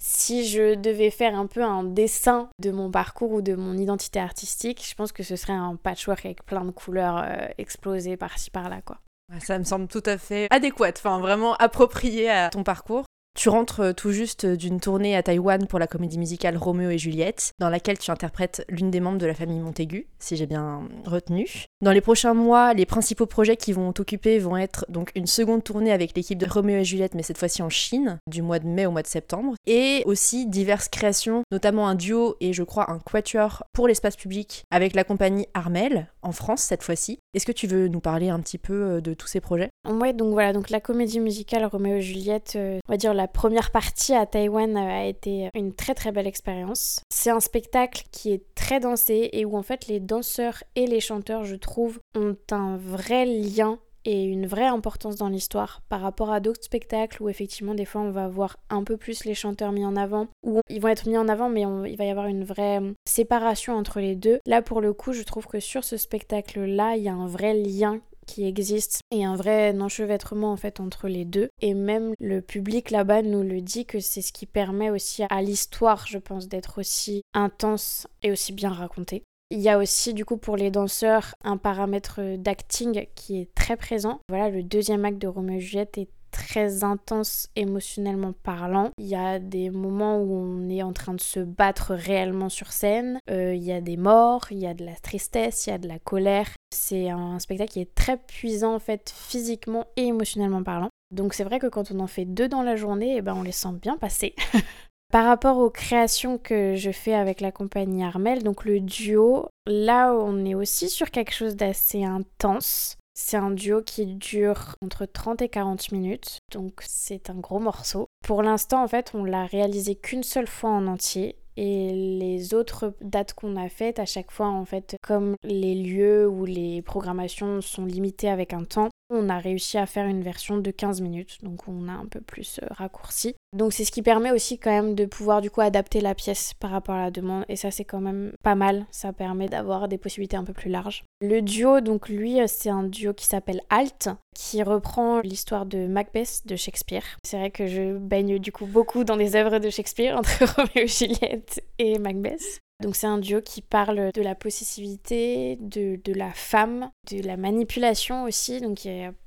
Si je devais faire un peu un dessin de mon parcours ou de mon identité artistique, je pense que ce serait un patchwork avec plein de couleurs euh, explosées par-ci par-là quoi. Ça me semble tout à fait adéquat, enfin vraiment approprié à ton parcours. Tu rentres euh, tout juste d'une tournée à Taïwan pour la comédie musicale Roméo et Juliette, dans laquelle tu interprètes l'une des membres de la famille Montaigu, si j'ai bien retenu. Dans les prochains mois, les principaux projets qui vont t'occuper vont être donc une seconde tournée avec l'équipe de Roméo et Juliette, mais cette fois-ci en Chine, du mois de mai au mois de septembre, et aussi diverses créations, notamment un duo et je crois un quatuor pour l'espace public avec la compagnie Armel, en France cette fois-ci. Est-ce que tu veux nous parler un petit peu euh, de tous ces projets? Ouais, donc voilà, donc la comédie musicale Roméo et Juliette, euh, on va dire la première partie à Taïwan euh, a été une très très belle expérience. C'est un spectacle qui est très dansé et où en fait les danseurs et les chanteurs, je trouve, ont un vrai lien et une vraie importance dans l'histoire par rapport à d'autres spectacles où effectivement des fois on va voir un peu plus les chanteurs mis en avant ou ils vont être mis en avant mais il va y avoir une vraie euh, séparation entre les deux. Là pour le coup je trouve que sur ce spectacle là il y a un vrai lien qui existe et un vrai enchevêtrement en fait entre les deux. Et même le public là-bas nous le dit que c'est ce qui permet aussi à l'histoire, je pense, d'être aussi intense et aussi bien racontée. Il y a aussi du coup pour les danseurs un paramètre d'acting qui est très présent. Voilà, le deuxième acte de Roméo et Juliette est très intense émotionnellement parlant. Il y a des moments où on est en train de se battre réellement sur scène. Euh, il y a des morts, il y a de la tristesse, il y a de la colère. C'est un spectacle qui est très puissant en fait physiquement et émotionnellement parlant. Donc c'est vrai que quand on en fait deux dans la journée, eh ben on les sent bien passer. *laughs* Par rapport aux créations que je fais avec la compagnie Armel, donc le duo, là on est aussi sur quelque chose d'assez intense. C'est un duo qui dure entre 30 et 40 minutes, donc c'est un gros morceau. Pour l'instant, en fait, on l'a réalisé qu'une seule fois en entier. Et les autres dates qu'on a faites, à chaque fois, en fait, comme les lieux ou les programmations sont limitées avec un temps, On a réussi à faire une version de 15 minutes, donc on a un peu plus euh, raccourci. Donc c'est ce qui permet aussi quand même de pouvoir du coup adapter la pièce par rapport à la demande et ça c'est quand même pas mal, ça permet d'avoir des possibilités un peu plus larges. Le duo donc lui euh, c'est un duo qui s'appelle Alt qui reprend l'histoire de Macbeth de Shakespeare. C'est vrai que je baigne du coup beaucoup dans des œuvres de Shakespeare entre *laughs* Roméo et Juliette et Macbeth. Donc c'est un duo qui parle de la possessivité, de, la femme, de la manipulation aussi.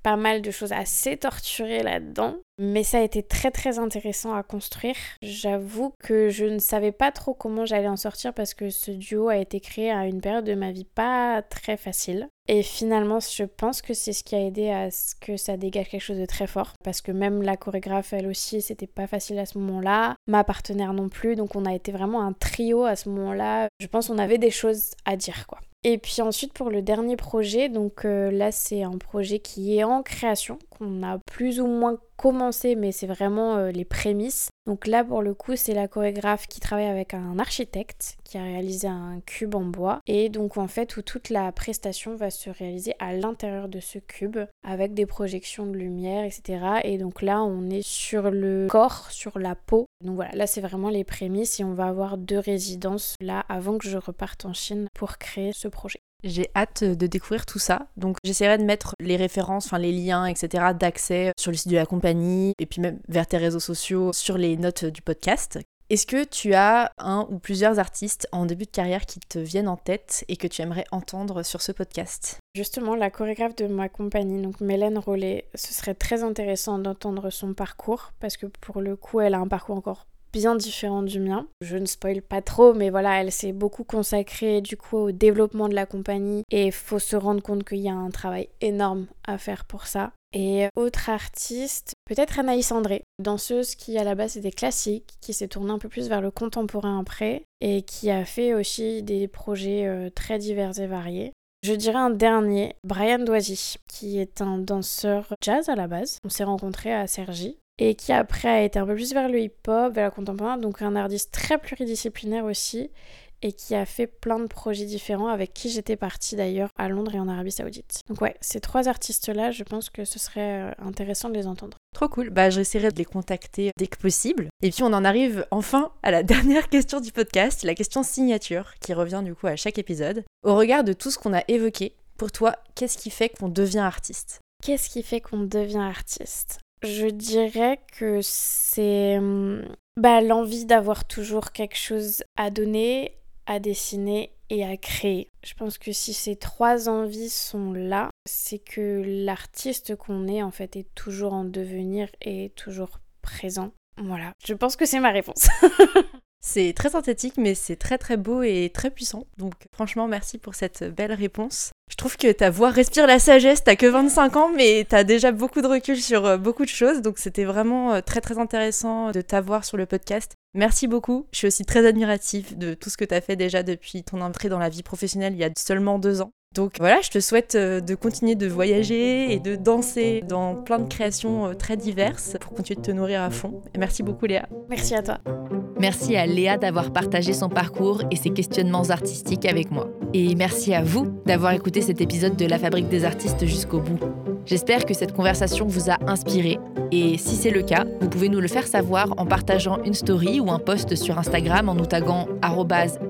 Pas mal de choses assez torturées là-dedans. Mais ça a été très très intéressant à construire. J'avoue que je ne savais pas trop comment j'allais en sortir parce que ce duo a été créé à une période de ma vie pas très facile. Et finalement, je pense que c'est ce qui a aidé à ce que ça dégage quelque chose de très fort. Parce que même la chorégraphe, elle aussi, c'était pas facile à ce moment-là. Ma partenaire non plus. Donc on a été vraiment un trio à ce moment-là. Je pense qu'on avait des choses à dire, quoi. Et puis ensuite pour le dernier projet, donc euh, là c'est un projet qui est en création, qu'on a plus ou moins commencé, mais c'est vraiment euh, les prémices. Donc là pour le coup c'est la chorégraphe qui travaille avec un architecte qui a réalisé un cube en bois et donc en fait où toute la prestation va se réaliser à l'intérieur de ce cube avec des projections de lumière etc. Et donc là on est sur le corps, sur la peau. Donc voilà, là c'est vraiment les prémices et on va avoir deux résidences là avant que je reparte en Chine pour créer ce projet. J'ai hâte de découvrir tout ça. Donc j'essaierai de mettre les références, enfin les liens, etc. d'accès sur le site de la compagnie et puis même vers tes réseaux sociaux sur les notes du podcast. Est-ce que tu as un ou plusieurs artistes en début de carrière qui te viennent en tête et que tu aimerais entendre sur ce podcast? Justement, la chorégraphe de ma compagnie, donc Mélène Rollet, ce serait très intéressant d'entendre son parcours parce que pour le coup, elle a un parcours encore bien différent du mien. Je ne spoil pas trop, mais voilà, elle s'est beaucoup consacrée du coup au développement de la compagnie et faut se rendre compte qu'il y a un travail énorme à faire pour ça. Et autre artiste, peut-être Anaïs André, danseuse qui à la base était classique, qui s'est tournée un peu plus vers le contemporain après et qui a fait aussi des projets euh, très divers et variés. Je dirais un dernier, Brian Doisy, qui est un danseur jazz à la base. On s'est rencontrés à Sergi et qui après a été un peu plus vers le hip-hop, vers la contemporaine, donc un artiste très pluridisciplinaire aussi, et qui a fait plein de projets différents avec qui j'étais partie d'ailleurs à Londres et en Arabie Saoudite. Donc ouais, ces trois artistes-là, je pense que ce serait euh, intéressant de les entendre. Trop cool, bah j'essaierai de les contacter dès que possible. Et puis on en arrive enfin à la *laughs* dernière question du podcast, la question signature, qui revient du coup à chaque épisode. Au regard de tout ce qu'on a évoqué, pour toi, qu'est-ce qui fait qu'on devient artiste? Qu'est-ce qui fait qu'on devient artiste? Je dirais que c'est hum, bah, l'envie d'avoir toujours quelque chose à donner, à dessiner et à créer. Je pense que si ces trois envies sont là, c'est que l'artiste qu'on est en fait est toujours en devenir et toujours présent. Voilà, je pense que c'est ma réponse. *laughs* C'est très synthétique, mais c'est très très beau et très puissant. Donc franchement, merci pour cette belle réponse. Je trouve que ta voix respire la sagesse, t'as que 25 ans, mais t'as déjà beaucoup de recul sur euh, beaucoup de choses. Donc c'était vraiment euh, très très intéressant de t'avoir sur le podcast. Merci beaucoup. Je suis aussi très admirative de tout ce que t'as fait déjà depuis ton entrée dans la vie professionnelle il y a seulement deux ans. Donc voilà, je te souhaite euh, de continuer de voyager et de danser dans plein de créations très diverses pour continuer de te nourrir à fond. merci beaucoup Léa. Merci à toi. Merci à Léa d'avoir partagé son parcours et ses questionnements artistiques avec moi. Et merci à vous d'avoir écouté cet épisode de La Fabrique des artistes jusqu'au bout. J'espère que cette conversation vous a inspiré. Et si c'est le cas, vous pouvez nous le faire savoir en partageant une story ou un post sur Instagram en nous taguant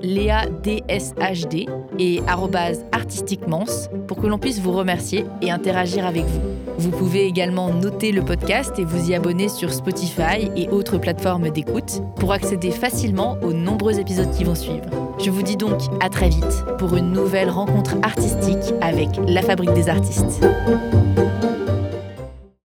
léadshd et pour que l'on puisse vous remercier et interagir avec vous. Vous pouvez également noter le podcast et vous y abonner sur Spotify et autres plateformes d'écoute pour accéder facilement aux nombreux épisodes qui vont suivre. Je vous dis donc à très vite pour une nouvelle rencontre artistique avec La Fabrique des artistes.